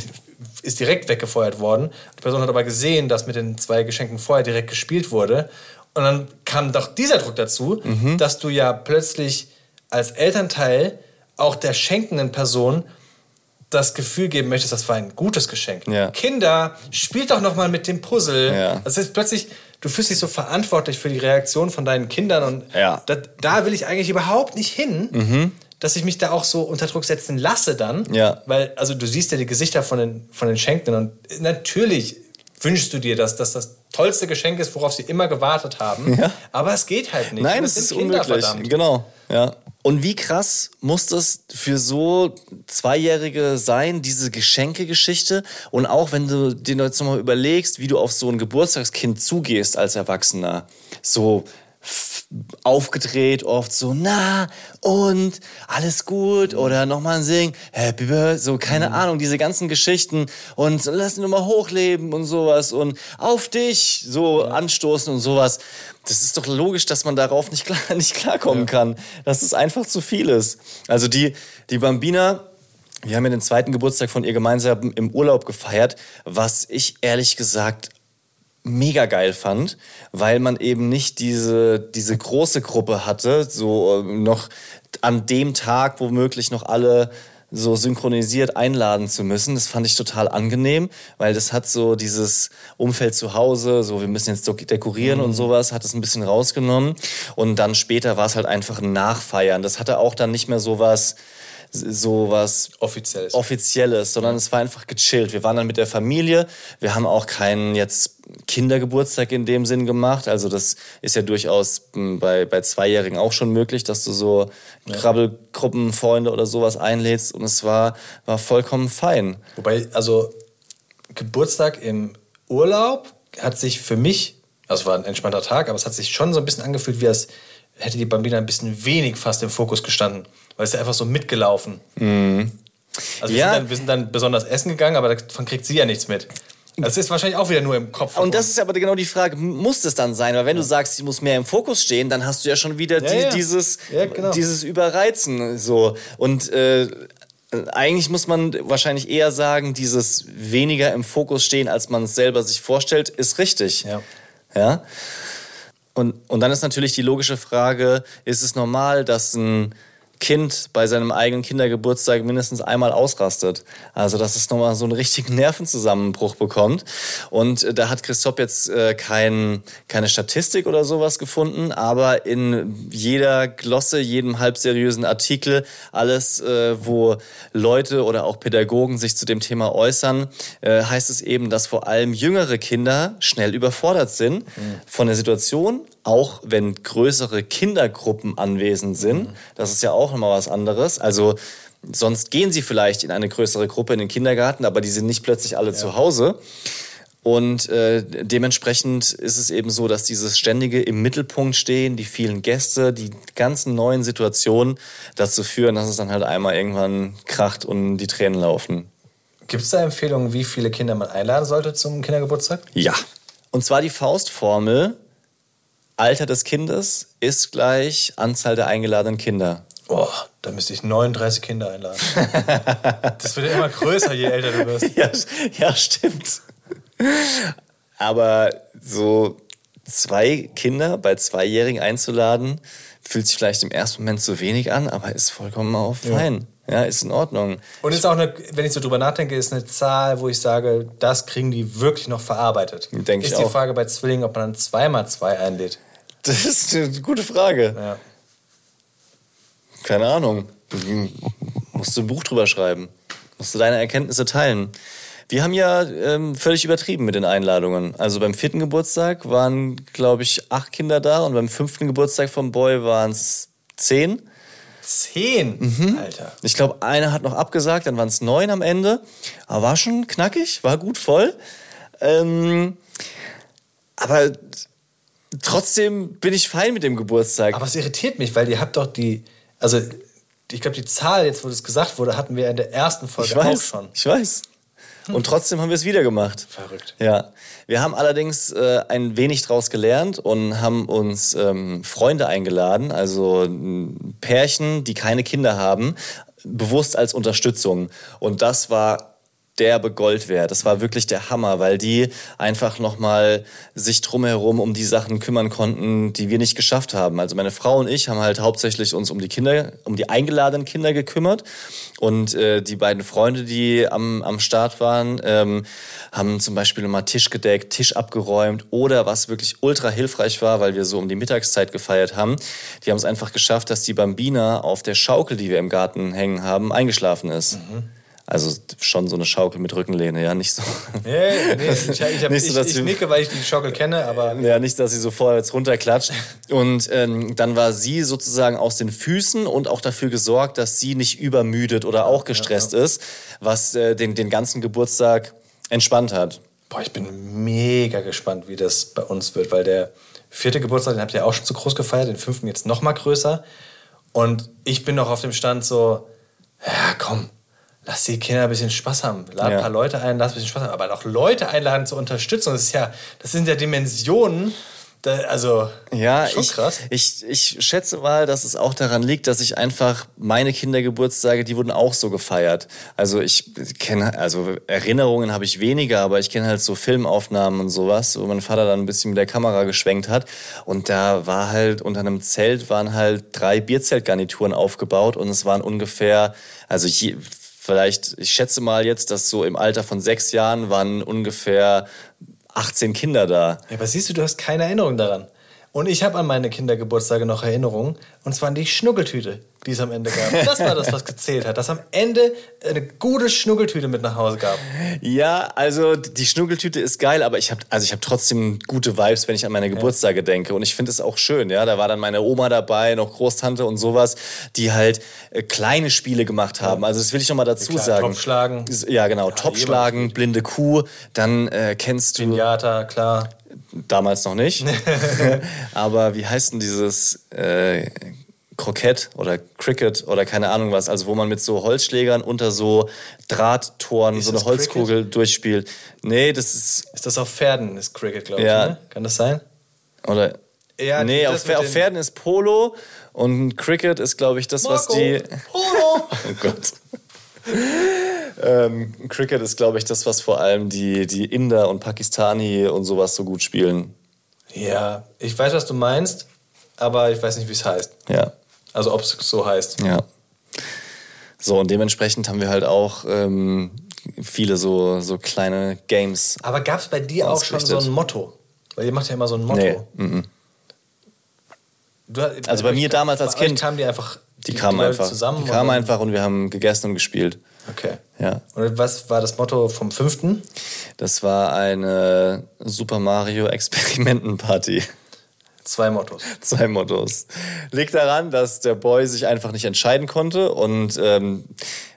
ist direkt weggefeuert worden. Die Person hat aber gesehen, dass mit den zwei Geschenken vorher direkt gespielt wurde. Und dann kam doch dieser Druck dazu, mhm. dass du ja plötzlich als Elternteil auch der schenkenden Person das Gefühl geben möchtest, das war ein gutes Geschenk. Ja. Kinder, spielt doch noch mal mit dem Puzzle. Ja. Das ist plötzlich, du fühlst dich so verantwortlich für die Reaktion von deinen Kindern und ja. da, da, will ich eigentlich überhaupt nicht hin, mhm. dass ich mich da auch so unter Druck setzen lasse dann. Weil, also du siehst ja die Gesichter von den, von den Schenkenden und natürlich wünschst du dir, dass das das tollste Geschenk ist, worauf sie immer gewartet haben. Aber es geht halt nicht. Nein, es ist Kinder, unmöglich. Verdammt. Genau, ja. Und wie krass muss das für so Zweijährige sein, diese Geschenkegeschichte? Und auch wenn du dir jetzt nochmal überlegst, wie du auf so ein Geburtstagskind zugehst als Erwachsener. So aufgedreht, oft so, na, und alles gut oder nochmal singen, Happy Birthday, so, keine mhm. Ahnung, diese ganzen Geschichten und lass ihn nochmal hochleben und sowas und auf dich so ja. anstoßen und sowas. Das ist doch logisch, dass man darauf nicht, klar, nicht klarkommen ja. kann, dass es einfach zu viel ist. Also die, die Bambina, wir haben ja den zweiten Geburtstag von ihr gemeinsam im Urlaub gefeiert, was ich ehrlich gesagt mega geil fand, weil man eben nicht diese, diese große Gruppe hatte, so äh, noch an dem Tag womöglich noch alle so synchronisiert einladen zu müssen. Das fand ich total angenehm, weil das hat so dieses Umfeld zu Hause, so wir müssen jetzt dekorieren mhm. und sowas, hat es ein bisschen rausgenommen. Und dann später war es halt einfach ein Nachfeiern. Das hatte auch dann nicht mehr so was so was Offizielles. Offizielles, sondern es war einfach gechillt. Wir waren dann mit der Familie. Wir haben auch keinen jetzt Kindergeburtstag in dem Sinn gemacht. Also das ist ja durchaus hm, bei, bei Zweijährigen auch schon möglich, dass du so ja. Krabbelgruppenfreunde oder sowas einlädst. Und es war, war vollkommen fein. Wobei, also Geburtstag im Urlaub hat sich für mich, also war ein entspannter Tag, aber es hat sich schon so ein bisschen angefühlt, wie als hätte die Bambina ein bisschen wenig fast im Fokus gestanden weil es ist einfach so mitgelaufen. Mhm. Also Ja. wir, sind dann, wir sind dann besonders essen gegangen, aber davon kriegt sie ja nichts mit. Das ist wahrscheinlich auch wieder nur im Kopf. Und das ist aber genau die Frage, muss das dann sein? Weil wenn du sagst, sie muss mehr im Fokus stehen, dann hast du ja schon wieder die, ja. Dieses, Ja, genau. dieses Überreizen. So. Und äh, eigentlich muss man wahrscheinlich eher sagen, dieses weniger im Fokus stehen, als man es selber sich vorstellt, ist richtig. Ja. Ja? Und, und dann ist natürlich die logische Frage, ist es normal, dass ein Kind bei seinem eigenen Kindergeburtstag mindestens einmal ausrastet? Also, dass es nochmal so einen richtigen Nervenzusammenbruch bekommt. Und äh, da hat Christoph jetzt äh, kein, keine Statistik oder sowas gefunden, aber in jeder Glosse, jedem halbseriösen Artikel, alles, äh, wo Leute oder auch Pädagogen sich zu dem Thema äußern, äh, heißt es eben, dass vor allem jüngere Kinder schnell überfordert sind von der Situation, auch wenn größere Kindergruppen anwesend sind. Das ist ja auch nochmal was anderes. Also sonst gehen sie vielleicht in eine größere Gruppe in den Kindergarten, aber die sind nicht plötzlich alle zu Hause. Und äh, dementsprechend ist es eben so, dass dieses ständige im Mittelpunkt stehen, die vielen Gäste, die ganzen neuen Situationen dazu führen, dass es dann halt einmal irgendwann kracht und die Tränen laufen. Gibt es da Empfehlungen, wie viele Kinder man einladen sollte zum Kindergeburtstag? Ja. Und zwar die Faustformel, Alter des Kindes ist gleich Anzahl der eingeladenen Kinder. Oh, da müsste ich 39 Kinder einladen. das wird ja immer größer, je älter du wirst. Ja, ja, stimmt. Aber so zwei Kinder bei Zweijährigen einzuladen, fühlt sich vielleicht im ersten Moment zu wenig an, aber ist vollkommen auch fein. Ja, ist in Ordnung. Und ist auch eine, wenn ich so drüber nachdenke, ist eine Zahl, wo ich sage, das kriegen die wirklich noch verarbeitet. Denk ich ist die auch. Frage bei Zwillingen, ob man dann zweimal zwei einlädt. Das ist eine gute Frage. Ja. Keine Ahnung. Musst du ein Buch drüber schreiben. Musst du deine Erkenntnisse teilen. Wir haben ja ähm, völlig übertrieben mit den Einladungen. Also beim vierten Geburtstag waren, glaube ich, acht Kinder da und beim fünften Geburtstag vom Boy waren es zehn. Zehn, Mhm. Alter. Ich glaube, einer hat noch abgesagt, dann waren es neun am Ende. Aber war schon knackig, war gut voll. Ähm, aber trotzdem bin ich fein mit dem Geburtstag. Aber es irritiert mich, weil ihr habt doch die, also ich glaube, die Zahl, jetzt wo das gesagt wurde, hatten wir in der ersten Folge ich auch weiß, schon. ich weiß. Und trotzdem haben wir es wieder gemacht. Verrückt. Ja, wir haben allerdings äh, ein wenig draus gelernt und haben uns ähm, Freunde eingeladen, also ein Pärchen, die keine Kinder haben, bewusst als Unterstützung. Und das war derbe Gold wert. Das war wirklich der Hammer, weil die einfach nochmal sich drumherum um die Sachen kümmern konnten, die wir nicht geschafft haben. Also meine Frau und ich haben halt hauptsächlich uns um die Kinder, um die eingeladenen Kinder gekümmert. Und äh, die beiden Freunde, die am, am Start waren, ähm, haben zum Beispiel mal Tisch gedeckt, Tisch abgeräumt oder was wirklich ultra hilfreich war, weil wir so um die Mittagszeit gefeiert haben, die haben es einfach geschafft, dass die Bambina auf der Schaukel, die wir im Garten hängen haben, eingeschlafen ist. Also schon so eine Schaukel mit Rückenlehne, ja, nicht so. Nee, nee, ich, ich, hab, Nicht so, ich, dass ich sie- nicke, weil ich die Schaukel kenne, aber Ja, nicht, dass sie so vorwärts runterklatscht. Und ähm, dann war sie sozusagen aus den Füßen und auch dafür gesorgt, dass sie nicht übermüdet oder auch gestresst ist, was äh, den, den ganzen Geburtstag entspannt hat. boah, ich bin mega gespannt, wie das bei uns wird, weil der vierte Geburtstag, den habt ihr auch schon zu groß gefeiert, den fünften jetzt noch mal größer. Und ich bin noch auf dem Stand so, ja komm, lass die Kinder ein bisschen Spaß haben. Lad Ja. ein paar Leute ein, lass ein bisschen Spaß haben. Aber auch Leute einladen zur Unterstützung, das ist ja, das sind ja Dimensionen, da, also Ja, schon ich, krass. Ich, ich schätze mal, dass es auch daran liegt, dass ich einfach meine Kindergeburtstage, die wurden auch so gefeiert. Also ich kenne, also Erinnerungen habe ich weniger, aber ich kenne halt so Filmaufnahmen und sowas, wo mein Vater dann ein bisschen mit der Kamera geschwenkt hat. Und da war halt unter einem Zelt waren halt drei Bierzeltgarnituren aufgebaut und es waren ungefähr, also je, vielleicht, ich schätze mal jetzt, dass so im Alter von sechs Jahren waren ungefähr 18 Kinder da. Ja, aber siehst du, du hast keine Erinnerung daran. Und ich habe an meine Kindergeburtstage noch Erinnerungen. Und zwar an die Schnuckeltüte, die es am Ende gab. Das war das, was gezählt hat. Dass am Ende eine gute Schnuckeltüte mit nach Hause gab. Ja, also die Schnuckeltüte ist geil, aber ich habe also ich habe trotzdem gute Vibes, wenn ich an meine Geburtstage denke und ich finde es auch schön, ja, da war dann meine Oma dabei, noch Großtante und sowas, die halt äh, kleine Spiele gemacht haben. Also das will ich noch mal dazu Klar, sagen. Topfschlagen. Ja, genau, Topfschlagen, blinde Kuh, dann äh, kennst du Pinata, klar. Damals noch nicht. aber wie heißt denn dieses äh, Kroket oder Cricket oder keine Ahnung was, also wo man mit so Holzschlägern unter so Drahttoren Ist so eine Holzkugel durchspielt. Nee, das ist, Ist das auf Pferden, ist Cricket, glaube Ja. ich. Ne? Kann das sein? oder, Ja, nee, auf, auf den- Pferden ist Polo und Cricket ist, glaube ich, das, was Marco, die... Polo! Oh Gott. ähm, Cricket ist, glaube ich, das, was vor allem die, die Inder und Pakistani und sowas so gut spielen. ja, ich weiß, was du meinst, aber ich weiß nicht, wie es heißt. Ja, Also ob es so heißt. ja. So, und dementsprechend haben wir halt auch ähm, viele so, so kleine Games. Aber gab es bei dir auch schon so ein. Motto? Weil ihr macht ja immer so ein Motto. Nee, mhm. Du, Also bei mir damals als Kind. kamen die einfach Die kamen Leute einfach. zusammen. die kamen einfach und wir haben gegessen und gespielt. Okay. Ja. Und was war das Motto vom fünften? Das war eine Super Mario Experimentenparty. Zwei Mottos. Zwei Mottos. Liegt daran, dass der Boy sich einfach nicht entscheiden konnte und ähm,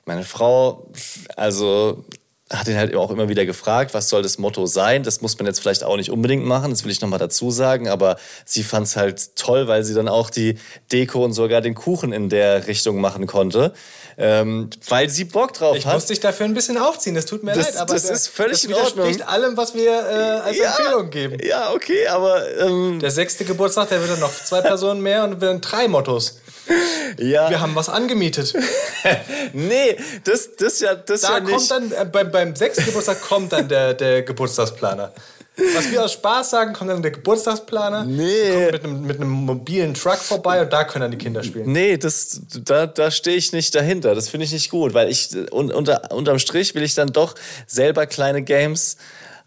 meine Frau, also hat ihn halt auch immer wieder gefragt, was soll das Motto sein? Das muss man jetzt vielleicht auch nicht unbedingt machen, das will ich nochmal dazu sagen, aber sie fand es halt toll, weil sie dann auch die Deko und sogar den Kuchen in der Richtung machen konnte, ähm, weil sie Bock drauf Ich hat. muss dich dafür ein bisschen aufziehen, das tut mir Das- leid. Aber das ist völlig das in Ordnung. widerspricht allem, was wir äh, als Empfehlung geben. Ja, okay, aber ähm, Der sechste Geburtstag, der wird dann noch zwei Personen mehr und wir dann drei Mottos. ja. Wir haben was angemietet. nee, das, das ja, das Da ja nicht. kommt dann, äh, beim, beim sechsten Geburtstag kommt dann der, der Geburtstagsplaner. Was wir aus Spaß sagen, kommt dann der Geburtstagsplaner. Nee. Kommt mit einem, mit einem mobilen Truck vorbei und da können dann die Kinder spielen. Nee, das, da, da stehe ich nicht dahinter. Das finde ich nicht gut, weil ich un, unter, unterm Strich will ich dann doch selber kleine Games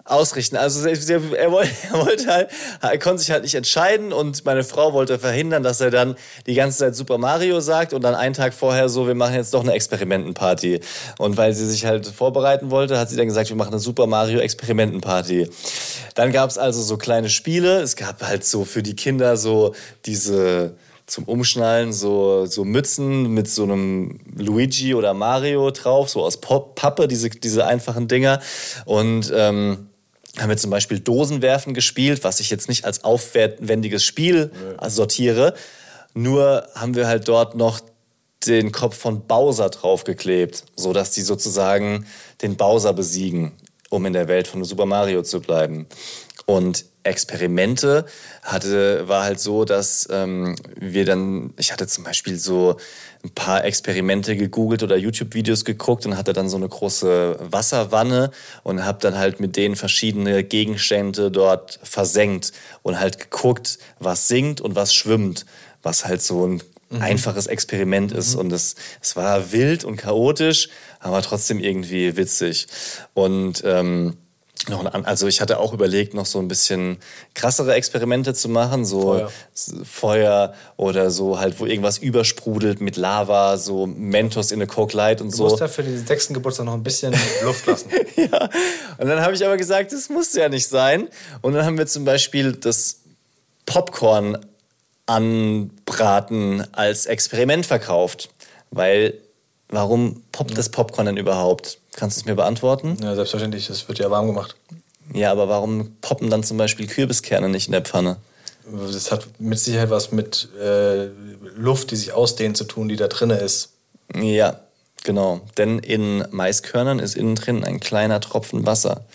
ausrichten. Also er, wollte, er wollte halt, er konnte sich halt nicht entscheiden und meine Frau wollte verhindern, dass er dann die ganze Zeit Super Mario sagt und dann einen Tag vorher so, wir machen jetzt doch eine Experimentenparty. Und weil sie sich halt vorbereiten wollte, hat sie dann gesagt, wir machen eine Super Mario Experimentenparty. Dann gab es also so kleine Spiele. Es gab halt so für die Kinder so diese zum Umschnallen so, so Mützen mit so einem Luigi oder Mario drauf, so aus Pop Pappe, diese, diese einfachen Dinger. Und ähm, haben wir zum Beispiel Dosenwerfen gespielt, was ich jetzt nicht als aufwendiges Spiel sortiere. Nur haben wir halt dort noch den Kopf von Bowser draufgeklebt, so dass die sozusagen den Bowser besiegen, um in der Welt von Super Mario zu bleiben. Und Experimente hatte, war halt so, dass ähm, wir dann, ich hatte zum Beispiel so ein paar Experimente gegoogelt oder YouTube-Videos geguckt und hatte dann so eine große Wasserwanne und habe dann halt mit denen verschiedene Gegenstände dort versenkt und halt geguckt, was singt und was schwimmt, was halt so ein einfaches Experiment ist. Und es, es war wild und chaotisch, aber trotzdem irgendwie witzig. Und ähm, noch ein, an- also ich hatte auch überlegt, noch so ein bisschen krassere Experimente zu machen, so Feuer. Feuer oder so halt, wo irgendwas übersprudelt mit Lava, so Mentos in eine Coke Light und Du so. musst ja für den sechsten Geburtstag noch ein bisschen Luft lassen. ja. Und dann habe ich aber gesagt, das muss ja nicht sein. Und dann haben wir zum Beispiel das Popcorn anbraten als Experiment verkauft. Weil, warum poppt das Popcorn denn überhaupt? Kannst du es mir beantworten? Ja, selbstverständlich, das wird ja warm gemacht. Ja, aber warum poppen dann zum Beispiel Kürbiskerne nicht in der Pfanne? Das hat mit Sicherheit was mit äh, Luft, die sich ausdehnt, zu tun, die da drin ist. Ja, genau. Denn in Maiskörnern ist innen drin ein kleiner Tropfen Wasser.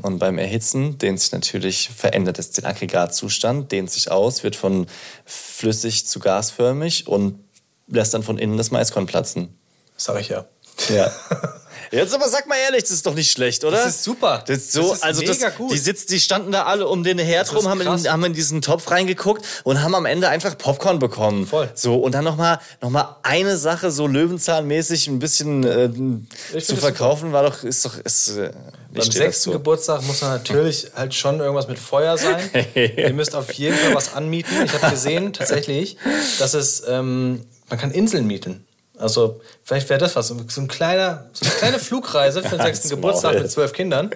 Und beim Erhitzen dehnt sich natürlich, verändert es den Aggregatzustand, dehnt sich aus, wird von flüssig zu gasförmig und lässt dann von innen das Maiskorn platzen. Das sag ich ja. Ja. Jetzt aber sag mal ehrlich, das ist doch nicht schlecht, oder? Das ist super. Das ist so, Das ist also mega das, gut. Die, sitz, die standen da alle um den Herd rum, haben in, haben in diesen Topf reingeguckt und haben am Ende einfach Popcorn bekommen. Voll. So, und dann nochmal noch mal eine Sache so Löwenzahnmäßig ein bisschen äh, zu verkaufen, war doch, ist doch, ist, äh, Beim sechsten Geburtstag muss dann natürlich halt schon irgendwas mit Feuer sein. Ihr müsst auf jeden Fall was anmieten. Ich habe gesehen tatsächlich, dass es, ähm, man kann Inseln mieten. Also vielleicht wäre das was. So ein kleiner, so eine kleine Flugreise für den sechsten Geburtstag mit zwölf Kindern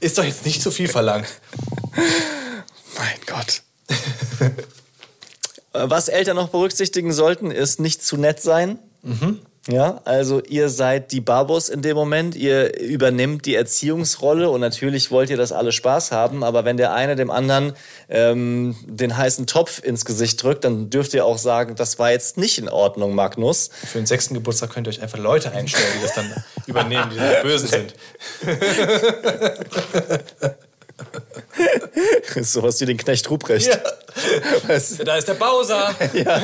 ist doch jetzt nicht zu viel verlangt. Mein Gott. Äh, Was Eltern noch berücksichtigen sollten, ist nicht zu nett sein. Ja, also ihr seid die Babos in dem Moment, ihr übernimmt die Erziehungsrolle und natürlich wollt ihr, dass alle Spaß haben, aber wenn der eine dem anderen ähm, den heißen Topf ins Gesicht drückt, dann dürft ihr auch sagen, das war jetzt nicht in Ordnung, Magnus. Für den sechsten Geburtstag könnt ihr euch einfach Leute einstellen, die das dann übernehmen, die dann böse sind. Sowas wie den Knecht Ruprecht. Was? Da ist der Bowser. Ja,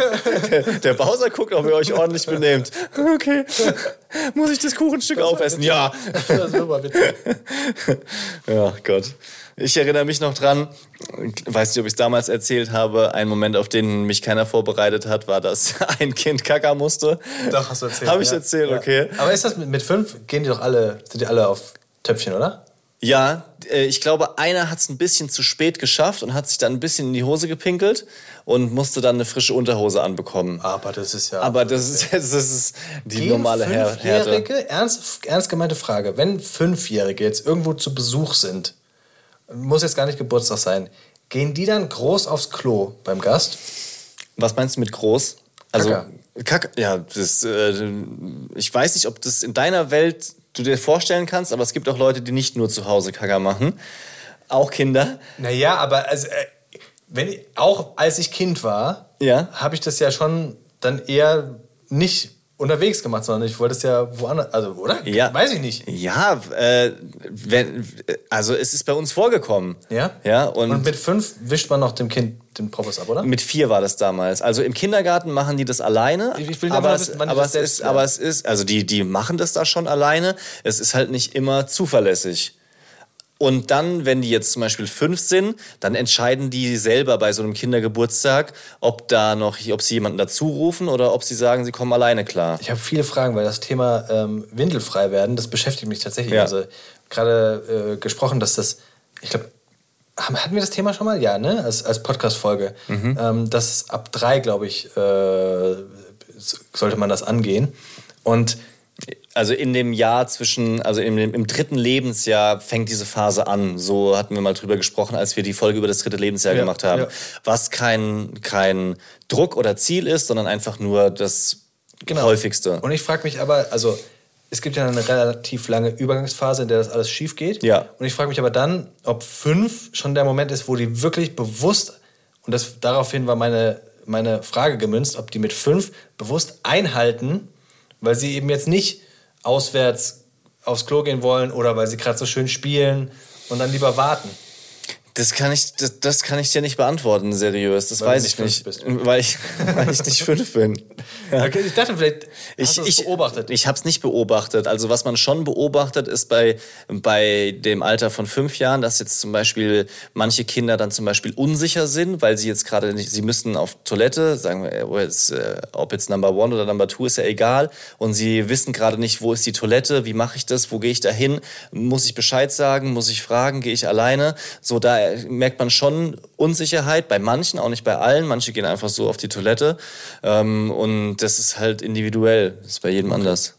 der, der Bowser guckt, ob ihr euch ordentlich benehmt. Okay. Muss ich das Kuchenstück aufessen? Ja. Das super witzig. Ja, Gott. Ich erinnere mich noch dran, weiß nicht, ob ich es damals erzählt habe, ein Moment, auf den mich keiner vorbereitet hat, war, dass ein Kind kacker musste. Doch, hast du erzählt. Habe ich ja. erzählt, Ja. okay. Aber ist das mit, mit fünf, gehen die doch alle, sind die alle auf Töpfchen, oder? Ja, äh, ich glaube, einer hat es ein bisschen zu spät geschafft und hat sich dann ein bisschen in die Hose gepinkelt und musste dann eine frische Unterhose anbekommen. Aber das ist ja. Aber das ist, das ist die Gehen normale Härte. Fünfjährige, ernst, ernst gemeinte Frage, wenn Fünfjährige jetzt irgendwo zu Besuch sind, muss jetzt gar nicht Geburtstag sein, gehen die dann groß aufs Klo beim Gast? Was meinst du mit groß? Also Kacker. Kack, ja, das, äh, ich weiß nicht, ob das in deiner Welt du dir vorstellen kannst, aber es gibt auch Leute, die nicht nur zu Hause Kacker machen. Auch Kinder. Naja, aber also, äh, wenn ich, auch als ich Kind war, Ja. habe ich das ja schon dann eher nicht unterwegs gemacht, sondern ich wollte es ja woanders, also, oder? Ja. Weiß ich nicht. Ja, äh, wenn, also es ist bei uns vorgekommen. Ja? Ja, und, Und mit fünf wischt man noch dem Kind den Propos ab, oder? Mit vier war das damals. Also im Kindergarten machen die das alleine. Ich- will aber, wissen, wann aber, das es selbst ist, aber es ist, also die, die machen das da schon alleine. Es ist halt nicht immer zuverlässig. Und dann, wenn die jetzt zum Beispiel fünf sind, dann entscheiden die selber bei so einem Kindergeburtstag, ob da noch, ob sie jemanden dazu rufen oder ob sie sagen, sie kommen alleine klar. Ich habe viele Fragen, weil das Thema ähm, windelfrei werden, das beschäftigt mich tatsächlich. Ja. Also gerade äh, gesprochen, dass das, ich glaube, hatten wir das Thema schon mal? Ja, ne? Als, als Podcast-Folge. Mhm. Ähm, dass ab drei, glaube ich, äh, sollte man das angehen. Und Also in dem Jahr zwischen, also im, im dritten Lebensjahr fängt diese Phase an. So hatten wir mal drüber gesprochen, als wir die Folge über das dritte Lebensjahr Ja, gemacht haben. ja. Was kein, kein Druck oder Ziel ist, sondern einfach nur das häufigste. Genau. Und ich frage mich aber, also es gibt ja eine relativ lange Übergangsphase, in der das alles schief geht. Ja. Und ich frage mich aber dann, ob fünf schon der Moment ist, wo die wirklich bewusst, und das, daraufhin war meine, meine Frage gemünzt, ob die mit fünf bewusst einhalten, weil sie eben jetzt nicht auswärts aufs Klo gehen wollen oder weil sie gerade so schön spielen und dann lieber warten. Das kann ich, das, das kann ich dir nicht beantworten, seriös. Das Weil weiß ich nicht. Weil ich, weil ich nicht fünf bin. Okay, ich dachte vielleicht, Ich, hast das ich, beobachtet. Ich habe es nicht beobachtet. Also was man schon beobachtet, ist bei, bei dem Alter von fünf Jahren, dass jetzt zum Beispiel manche Kinder dann zum Beispiel unsicher sind, weil sie jetzt gerade nicht, sie müssen auf Toilette, sagen wir, ob jetzt, äh, ob jetzt Number One oder Number Two ist ja egal. Und sie wissen gerade nicht, wo ist die Toilette, wie mache ich das, wo gehe ich da hin, muss ich Bescheid sagen, muss ich fragen, gehe ich alleine. So, da merkt man schon Unsicherheit bei manchen, auch nicht bei allen. Manche gehen einfach so auf die Toilette. Ähm, und das ist halt individuell. Das ist bei jedem anders.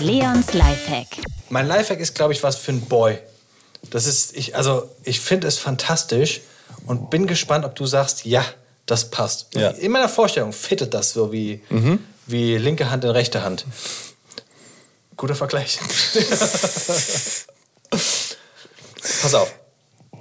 Leons Lifehack. Mein Lifehack ist, glaube ich, was für ein Boy. Das ist, ich, also ich finde es fantastisch und bin gespannt, ob du sagst, ja, das passt. Ja. In meiner Vorstellung fittet das so wie, wie linke Hand in rechte Hand. Guter Vergleich. Pass auf.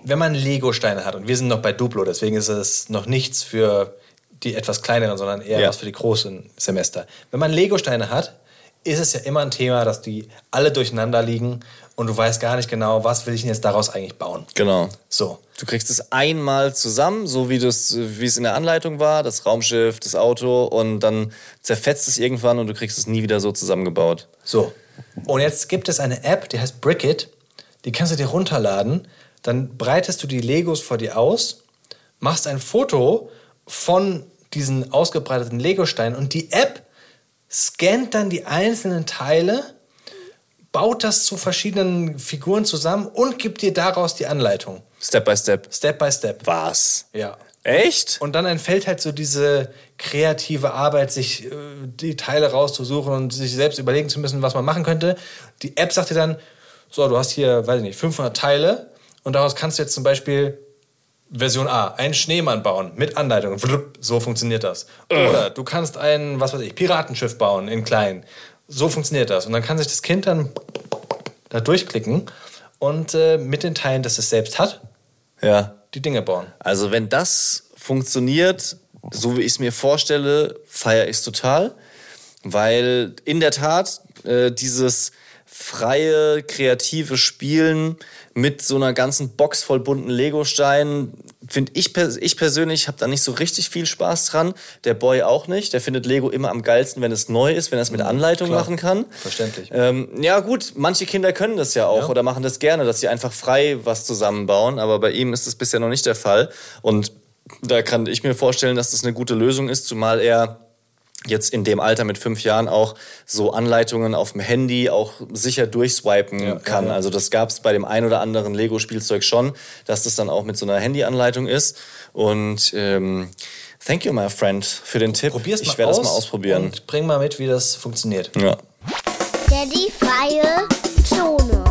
Wenn man Lego-Steine hat, und wir sind noch bei Duplo, deswegen ist es noch nichts für die etwas kleineren, sondern eher Ja. was für die großen Semester. Wenn man Lego-Steine hat, ist es ja immer ein Thema, dass die alle durcheinander liegen und du weißt gar nicht genau, was will ich denn jetzt daraus eigentlich bauen. Genau. So. Du kriegst es einmal zusammen, so wie, das, wie es in der Anleitung war, das Raumschiff, das Auto, und dann zerfetzt es irgendwann und du kriegst es nie wieder so zusammengebaut. So. Und jetzt gibt es eine App, die heißt Brickit. Die kannst du dir runterladen. Dann breitest du die Legos vor dir aus, machst ein Foto von diesen ausgebreiteten Lego-Steinen und die App scannt dann die einzelnen Teile, baut das zu verschiedenen Figuren zusammen und gibt dir daraus die Anleitung. Step by Step. Step by Step. Was? Ja. Echt? Und dann entfällt halt so diese kreative Arbeit, sich äh, die Teile rauszusuchen und sich selbst überlegen zu müssen, was man machen könnte. Die App sagt dir dann, so, du hast hier, weiß ich nicht, 500 Teile und daraus kannst du jetzt zum Beispiel Version A, einen Schneemann bauen mit Anleitung. So funktioniert das. Oder du kannst ein, was weiß ich, Piratenschiff bauen in klein. So funktioniert das. Und dann kann sich das Kind dann da durchklicken und äh, mit den Teilen, das es selbst hat, Ja. die Dinge bauen. Also wenn das funktioniert, so wie ich es mir vorstelle, feiere ich es total. Weil in der Tat äh, dieses freie, kreative Spielen mit so einer ganzen Box voll bunten Lego-Steinen, finde ich, pers ich persönlich habe da nicht so richtig viel Spaß dran. Der Boy auch nicht. Der findet Lego immer am geilsten, wenn es neu ist, wenn er es mit Anleitung klar. machen kann. Verständlich. Ähm, ja, gut, manche Kinder können das ja auch Ja. oder machen das gerne, dass sie einfach frei was zusammenbauen, aber bei ihm ist das bisher noch nicht der Fall. Und da kann ich mir vorstellen, dass das eine gute Lösung ist, zumal er jetzt in dem Alter mit fünf Jahren auch so Anleitungen auf dem Handy auch sicher durchswipen Ja, kann. ja. Also das gab es bei dem ein oder anderen Lego-Spielzeug schon, dass das dann auch mit so einer Handy-Anleitung ist. Und ähm, thank you, my friend, für den Tipp. Probier's mal ich werde aus das mal ausprobieren. Und bring mal mit, wie das funktioniert. Ja. Daddy freie Zone.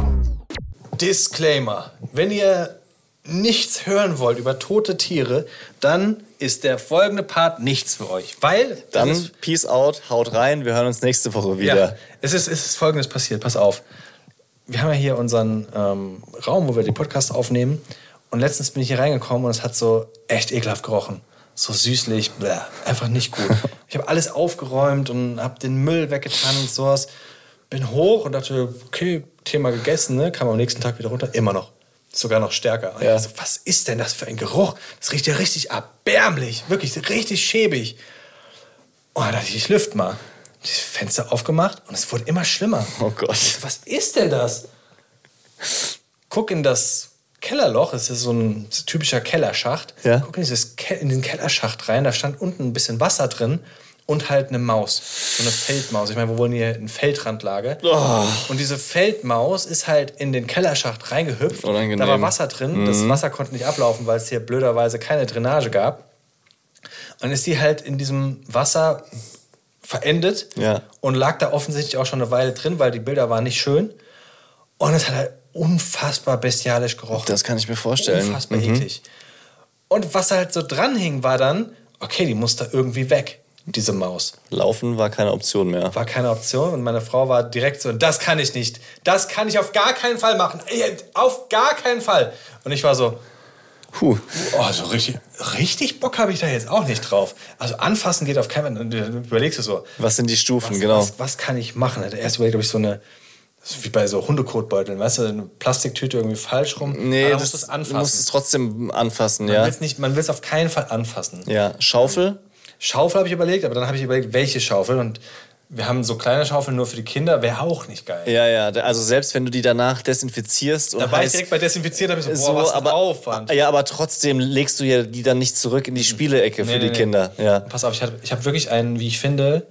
Disclaimer. Wenn ihr nichts hören wollt über tote Tiere, dann ist der folgende Part nichts für euch. Weil Dann ist, Peace out, haut rein, wir hören uns nächste Woche wieder. ja, es, ist, es ist folgendes passiert. Pass auf. Wir haben ja hier unseren ähm, Raum, wo wir die Podcasts aufnehmen. Und letztens bin ich hier reingekommen und es hat so echt ekelhaft gerochen. So süßlich, bläh, einfach nicht gut. Ich habe alles aufgeräumt und habe den Müll weggetan und sowas. Bin hoch und dachte, okay, Thema gegessen, ne? kam am nächsten Tag wieder runter, immer noch. Sogar noch stärker. Ja. so, was ist denn das für ein Geruch? Das riecht ja richtig erbärmlich, wirklich richtig schäbig. Und dann dachte ich, ich lüft mal. Das Fenster aufgemacht und es wurde immer schlimmer. Oh Gott. So, was ist denn das? Guck in das Kellerloch, es ist so ein typischer Kellerschacht. Ja. Guck in, dieses Ke in den Kellerschacht rein, da stand unten ein bisschen Wasser drin und halt eine Maus. So eine Feldmaus. Ich meine, wo wohl hier ein Feldrand lage. Oh. Und diese Feldmaus ist halt in den Kellerschacht reingehüpft. Unangenehm. Da war Wasser drin. Das Wasser konnte nicht ablaufen, weil es hier blöderweise keine Drainage gab. Und ist die halt in diesem Wasser verendet Ja. und lag da offensichtlich auch schon eine Weile drin, weil die Bilder waren nicht schön. Und es hat halt unfassbar bestialisch gerochen. Das kann ich mir vorstellen. Unfassbar Mhm. eklig. Und was halt so dran hing, war dann, okay, die muss da irgendwie weg, diese Maus. Laufen war keine Option mehr. War keine Option und meine Frau war direkt so, das kann ich nicht. Das kann ich auf gar keinen Fall machen. Auf gar keinen Fall. Und ich war so, Puh. oh, so richtig, richtig Bock habe ich da jetzt auch nicht drauf. Also anfassen geht auf keinen Fall. Und dann überlegst du so, Was sind die Stufen, was, genau. was, was kann ich machen? Hatte erst überlegt, ob ich so eine, wie bei so Hundekotbeuteln, weißt du, eine Plastiktüte irgendwie falsch rum. Nee, das, musst du es du anfassen. musst es trotzdem anfassen, man ja. will es nicht, man will es auf keinen Fall anfassen. Ja, Schaufel? Schaufel habe ich überlegt, aber dann habe ich überlegt, welche Schaufel. Und wir haben so kleine Schaufeln nur für die Kinder, wäre auch nicht geil. Ja, ja. Also selbst wenn du die danach desinfizierst und Da war ich direkt bei desinfiziert, habe ich so, boah, so, was aber, Aufwand. Ja, aber trotzdem legst du ja die dann nicht zurück in die Spielecke für Nee, die nee, nee. Kinder. Ja. Pass auf, ich habe ich hab wirklich einen, wie ich finde,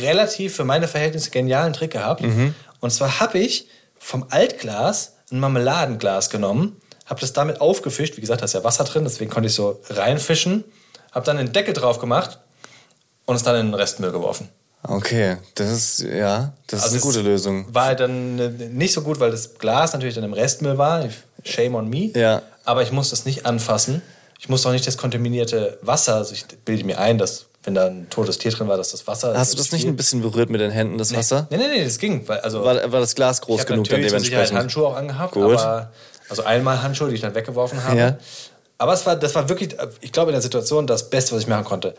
relativ für meine Verhältnisse genialen Trick gehabt. Mhm. Und zwar habe ich vom Altglas ein Marmeladenglas genommen, habe das damit aufgefischt. Wie gesagt, da ist ja Wasser drin, deswegen konnte ich so reinfischen. Habe dann den Deckel drauf gemacht und es dann in den Restmüll geworfen. Okay, das ist, ja, das Also ist eine gute Lösung. War halt dann nicht so gut, weil das Glas natürlich dann im Restmüll war. Shame on me. Ja. Aber ich musste es nicht anfassen. Ich musste auch nicht das kontaminierte Wasser. Also ich bilde mir ein, dass wenn da ein totes Tier drin war, dass das Wasser. Hast du das nicht ein bisschen berührt mit den Händen, das Wasser? Nee, nee, nee, das ging. Weil, also, War, war das Glas ich groß habe genug dann natürlich zur Sicherheit dementsprechend? Handschuhe auch angehabt, Gut. aber also einmal Handschuhe, die ich dann weggeworfen habe. Ja. Aber es war, das war wirklich, ich glaube in der Situation das Beste, was ich machen konnte.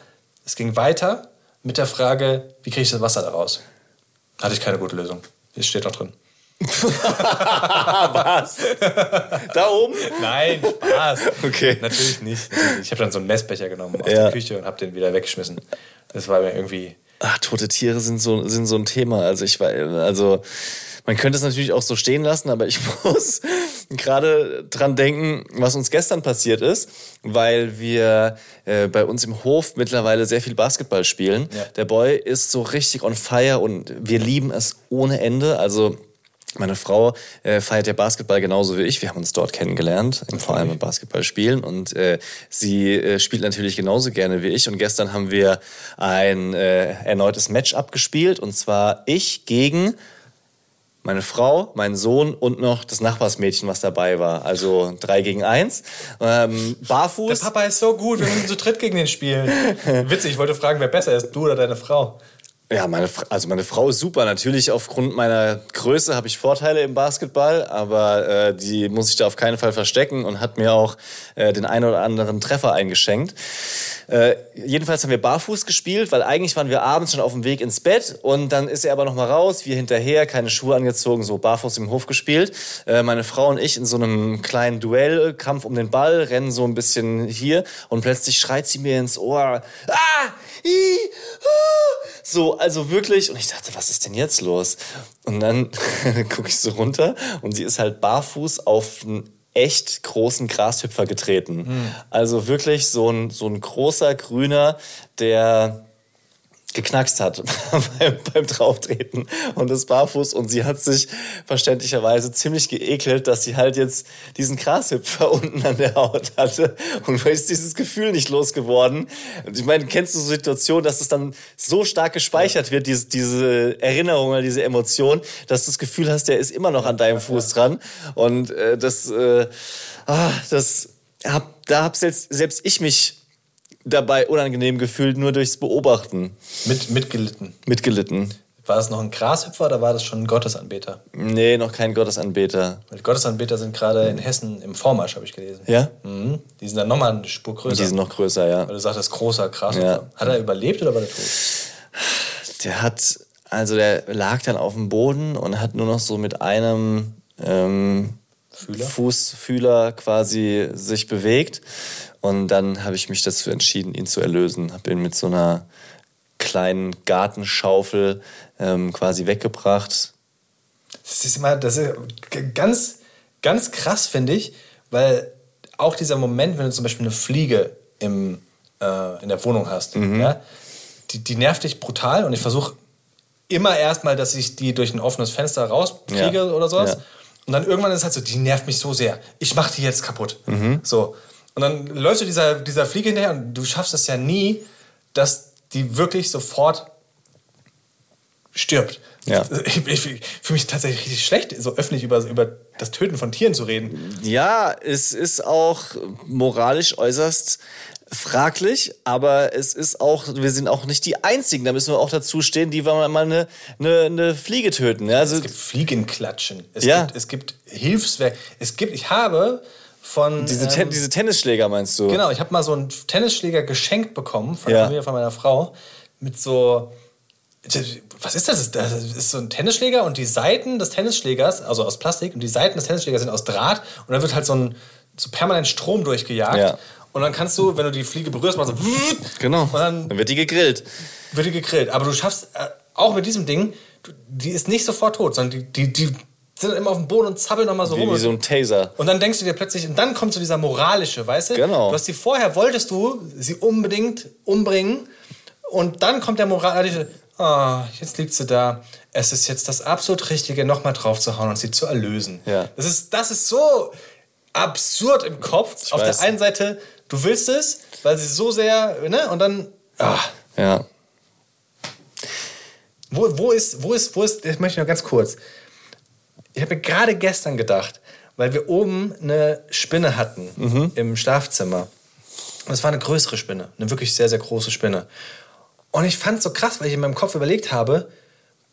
Es ging weiter mit der Frage, wie kriege ich das Wasser da raus? Hatte ich keine gute Lösung. Es steht noch drin. Da oben? Nein, Spaß. Okay. Natürlich nicht. Natürlich nicht. Ich habe dann so einen Messbecher genommen aus Ja. der Küche und habe den wieder weggeschmissen. Das war mir irgendwie. Ach, tote Tiere sind so, sind so ein Thema. Also ich war, also man könnte es natürlich auch so stehen lassen, aber ich muss gerade dran denken, was uns gestern passiert ist, weil wir äh, bei uns im Hof mittlerweile sehr viel Basketball spielen. Ja. Der Boy ist so richtig on fire und wir lieben es ohne Ende. Also meine Frau äh, feiert ja Basketball genauso wie ich. Wir haben uns dort kennengelernt, im vor allem im Basketball spielen. Und äh, sie äh, spielt natürlich genauso gerne wie ich. Und gestern haben wir ein äh, erneutes Match abgespielt. Und zwar ich gegen meine Frau, meinen Sohn und noch das Nachbarsmädchen, was dabei war. Also drei gegen eins. Ähm, Der barfuß. Papa ist so gut, wir müssen zu dritt gegen den spielen. Witzig, ich wollte fragen, wer besser ist, du oder deine Frau. Ja, meine, also meine Frau ist super. Natürlich aufgrund meiner Größe habe ich Vorteile im Basketball, aber äh, die muss ich da auf keinen Fall verstecken und hat mir auch äh, den einen oder anderen Treffer eingeschenkt. Äh, jedenfalls haben wir barfuß gespielt, weil eigentlich waren wir abends schon auf dem Weg ins Bett und dann ist er aber noch mal raus, wir hinterher, keine Schuhe angezogen, so barfuß im Hof gespielt. Äh, meine Frau und ich in so einem kleinen Duell, Kampf um den Ball, rennen so ein bisschen hier und plötzlich schreit sie mir ins Ohr, ah, ah. so, also wirklich. Und ich dachte, was ist denn jetzt los? Und dann gucke ich so runter und sie ist halt barfuß auf einen echt großen Grashüpfer getreten. Also wirklich so ein, so ein großer Grüner, der geknackst hat beim, beim Drauftreten und das barfuß und sie hat sich verständlicherweise ziemlich geekelt, dass sie halt jetzt diesen Grashüpfer unten an der Haut hatte und ist dieses Gefühl nicht losgeworden. Und ich meine, kennst du so Situationen, dass es dann so stark gespeichert wird, diese, diese Erinnerung oder diese Emotion, dass du das Gefühl hast, der ist immer noch an deinem Fuß dran? Und äh, das, äh, ah, das hab, da hab selbst, selbst ich mich dabei unangenehm gefühlt, nur durchs Beobachten Mit, mitgelitten. mitgelitten. War das noch ein Grashüpfer oder war das schon ein Gottesanbeter? Nee, noch kein Gottesanbeter. Weil die Gottesanbeter sind gerade in Hessen im Vormarsch, habe ich gelesen. Ja? Mhm. Die sind dann nochmal eine Spur größer. Die sind noch größer, ja. Weil du sagtest, großer Grashüpfer. Ja. Hat er überlebt oder war der tot? Der hat, also der lag dann auf dem Boden und hat nur noch so mit einem ähm, Fühler? Fußfühler quasi sich bewegt. Und dann habe ich mich dazu entschieden, ihn zu erlösen. Habe ihn mit so einer kleinen Gartenschaufel ähm, quasi weggebracht. Das ist immer, das ist ganz, ganz krass, finde ich, weil auch dieser Moment, wenn du zum Beispiel eine Fliege im, äh, in der Wohnung hast, ja, die, die nervt dich brutal und ich versuche immer erstmal, dass ich die durch ein offenes Fenster rauskriege Ja. oder sowas. Ja. Und dann irgendwann ist es halt so, die nervt mich so sehr. Ich mache die jetzt kaputt. So. Und dann läufst du dieser, dieser Fliege hinterher und du schaffst es ja nie, dass die wirklich sofort stirbt. Ja. Ich, ich fühle mich tatsächlich richtig schlecht, so öffentlich über, über das Töten von Tieren zu reden. Ja, es ist auch moralisch äußerst fraglich, aber es ist auch, wir sind auch nicht die Einzigen, da müssen wir auch dazu stehen, die mal eine, eine, eine Fliege töten. Ja, also, Es gibt Fliegenklatschen. Es Ja. gibt, es gibt Hilfswerk. Es gibt, ich habe von. diese, Ten diese Tennisschläger meinst du? Genau, ich habe mal so einen Tennisschläger geschenkt bekommen von Ja. Familie von meiner Frau mit so. Was ist das? Das ist so ein Tennisschläger und die Seiten des Tennisschlägers, also aus Plastik, und die Seiten des Tennisschlägers sind aus Draht und dann wird halt so ein so permanent Strom durchgejagt. Ja. Und dann kannst du, wenn du die Fliege berührst, mal so. Genau. Dann Dann wird die gegrillt. wird die gegrillt. Aber du schaffst, äh, auch mit diesem Ding, die ist nicht sofort tot, sondern die, die, die sind immer auf dem Boden und zappeln nochmal so Wie, rum. wie so ein Taser. und dann denkst du dir plötzlich, und dann kommt so dieser moralische, weißt du? Genau. Du hast sie vorher, wolltest du sie unbedingt umbringen. Und dann kommt der moralische, ah, jetzt liegt sie da. Es ist jetzt das absolut Richtige, nochmal drauf zu hauen und sie zu erlösen. Ja. Das, ist, das ist so absurd im Kopf. Ich Auf weiß. der einen Seite, du willst es, weil sie so sehr, ne? Und dann, ah, Ja. wo, wo ist, wo ist, wo ist, ich möchte noch ganz kurz. Ich habe mir gerade gestern gedacht, weil wir oben eine Spinne hatten im Schlafzimmer. Und es war eine größere Spinne, eine wirklich sehr, sehr große Spinne. Und ich fand es so krass, weil ich in meinem Kopf überlegt habe,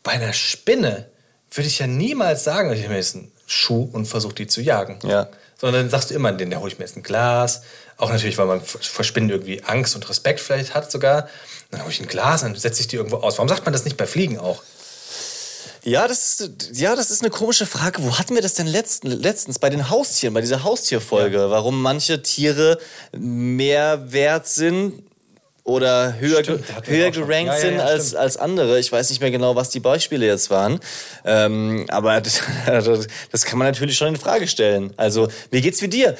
bei einer Spinne würde ich ja niemals sagen, ich nehme jetzt einen Schuh und versuche die zu jagen. Ja. Sondern dann sagst du immer, den, da hole ich mir jetzt ein Glas. Auch natürlich, weil man vor Spinnen irgendwie Angst und Respekt vielleicht hat sogar. Dann hole ich ein Glas und setze ich die irgendwo aus. Warum sagt man das nicht bei Fliegen auch? Ja, das ist, ja, das ist eine komische Frage. Wo hatten wir das denn letzten, letztens? Bei den Haustieren, bei dieser Haustierfolge. Warum manche Tiere mehr wert sind oder höher, Stimmt, höher gerankt Ja, ja, sind ja, als, stimmt. als andere. Ich weiß nicht mehr genau, was die Beispiele jetzt waren. Ähm, aber das, das kann man natürlich schon in Frage stellen. Also, wie geht's mit dir?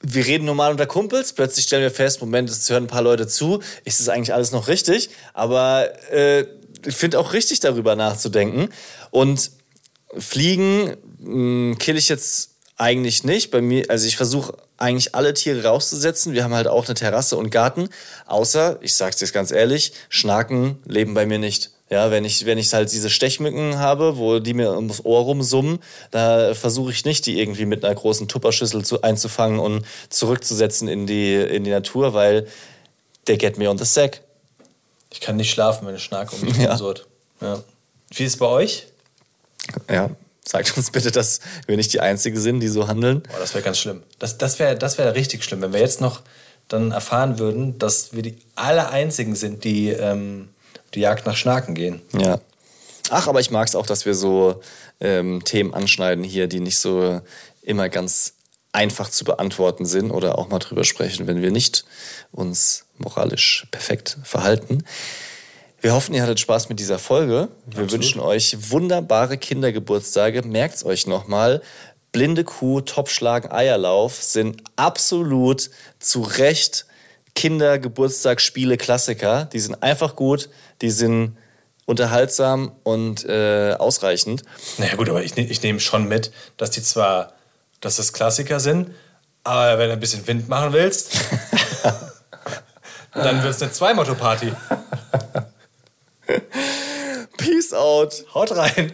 Wir reden normal unter Kumpels, plötzlich stellen wir fest, Moment, es hören ein paar Leute zu. Ist das eigentlich alles noch richtig? Aber äh, finde auch richtig, darüber nachzudenken. Und Fliegen mh, kill ich jetzt eigentlich nicht. Bei mir, also ich versuche eigentlich alle Tiere rauszusetzen. Wir haben halt auch eine Terrasse und Garten. Außer, ich sag's dir jetzt ganz ehrlich, Schnaken leben bei mir nicht. Ja, wenn ich, wenn ich halt diese Stechmücken habe, wo die mir ums Ohr rumsummen, da versuche ich nicht, die irgendwie mit einer großen Tupperschüssel zu, einzufangen und zurückzusetzen in die, in die Natur, weil they get me on the sack. Ich kann nicht schlafen, wenn es Schnack um mich Ja. surrt. Ja. Wie ist es bei euch? Ja, sagt uns bitte, dass wir nicht die Einzigen sind, die so handeln. Boah, das wäre ganz schlimm. Das, das wäre das wär richtig schlimm, wenn wir jetzt noch dann erfahren würden, dass wir die aller Einzigen sind, die ähm, die Jagd nach Schnaken gehen. Ja. Ach, aber ich mag es auch, dass wir so ähm, Themen anschneiden hier, die nicht so immer ganz einfach zu beantworten sind oder auch mal drüber sprechen, wenn wir nicht uns moralisch perfekt verhalten. Wir hoffen, ihr hattet Spaß mit dieser Folge. Wir wünschen euch wunderbare Kindergeburtstage. Merkt's euch nochmal. Blinde Kuh, Topfschlagen, Eierlauf sind absolut zu Recht Kindergeburtstagsspiele Klassiker. Die sind einfach gut, die sind unterhaltsam und äh, ausreichend. Naja gut, aber ich, ne- ich nehme schon mit, dass die zwar, dass das Klassiker sind, aber wenn du ein bisschen Wind machen willst, dann wird es eine Zwei-Motto-Party. Peace out. Haut rein.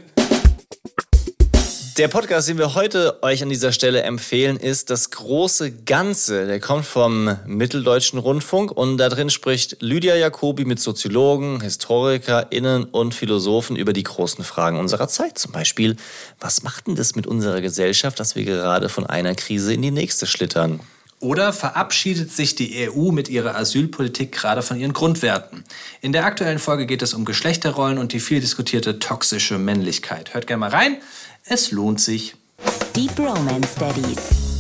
Der Podcast, den wir heute euch an dieser Stelle empfehlen, ist das große Ganze. Der kommt vom Mitteldeutschen Rundfunk und da drin spricht Lydia Jacobi mit Soziologen, HistorikerInnen und Philosophen über die großen Fragen unserer Zeit. Zum Beispiel, was macht denn das mit unserer Gesellschaft, dass wir gerade von einer Krise in die nächste schlittern? Oder verabschiedet sich die EU mit ihrer Asylpolitik gerade von ihren Grundwerten? In der aktuellen Folge geht es um Geschlechterrollen und die viel diskutierte toxische Männlichkeit. Hört gerne mal rein. Es lohnt sich. Deep Romance Daddies.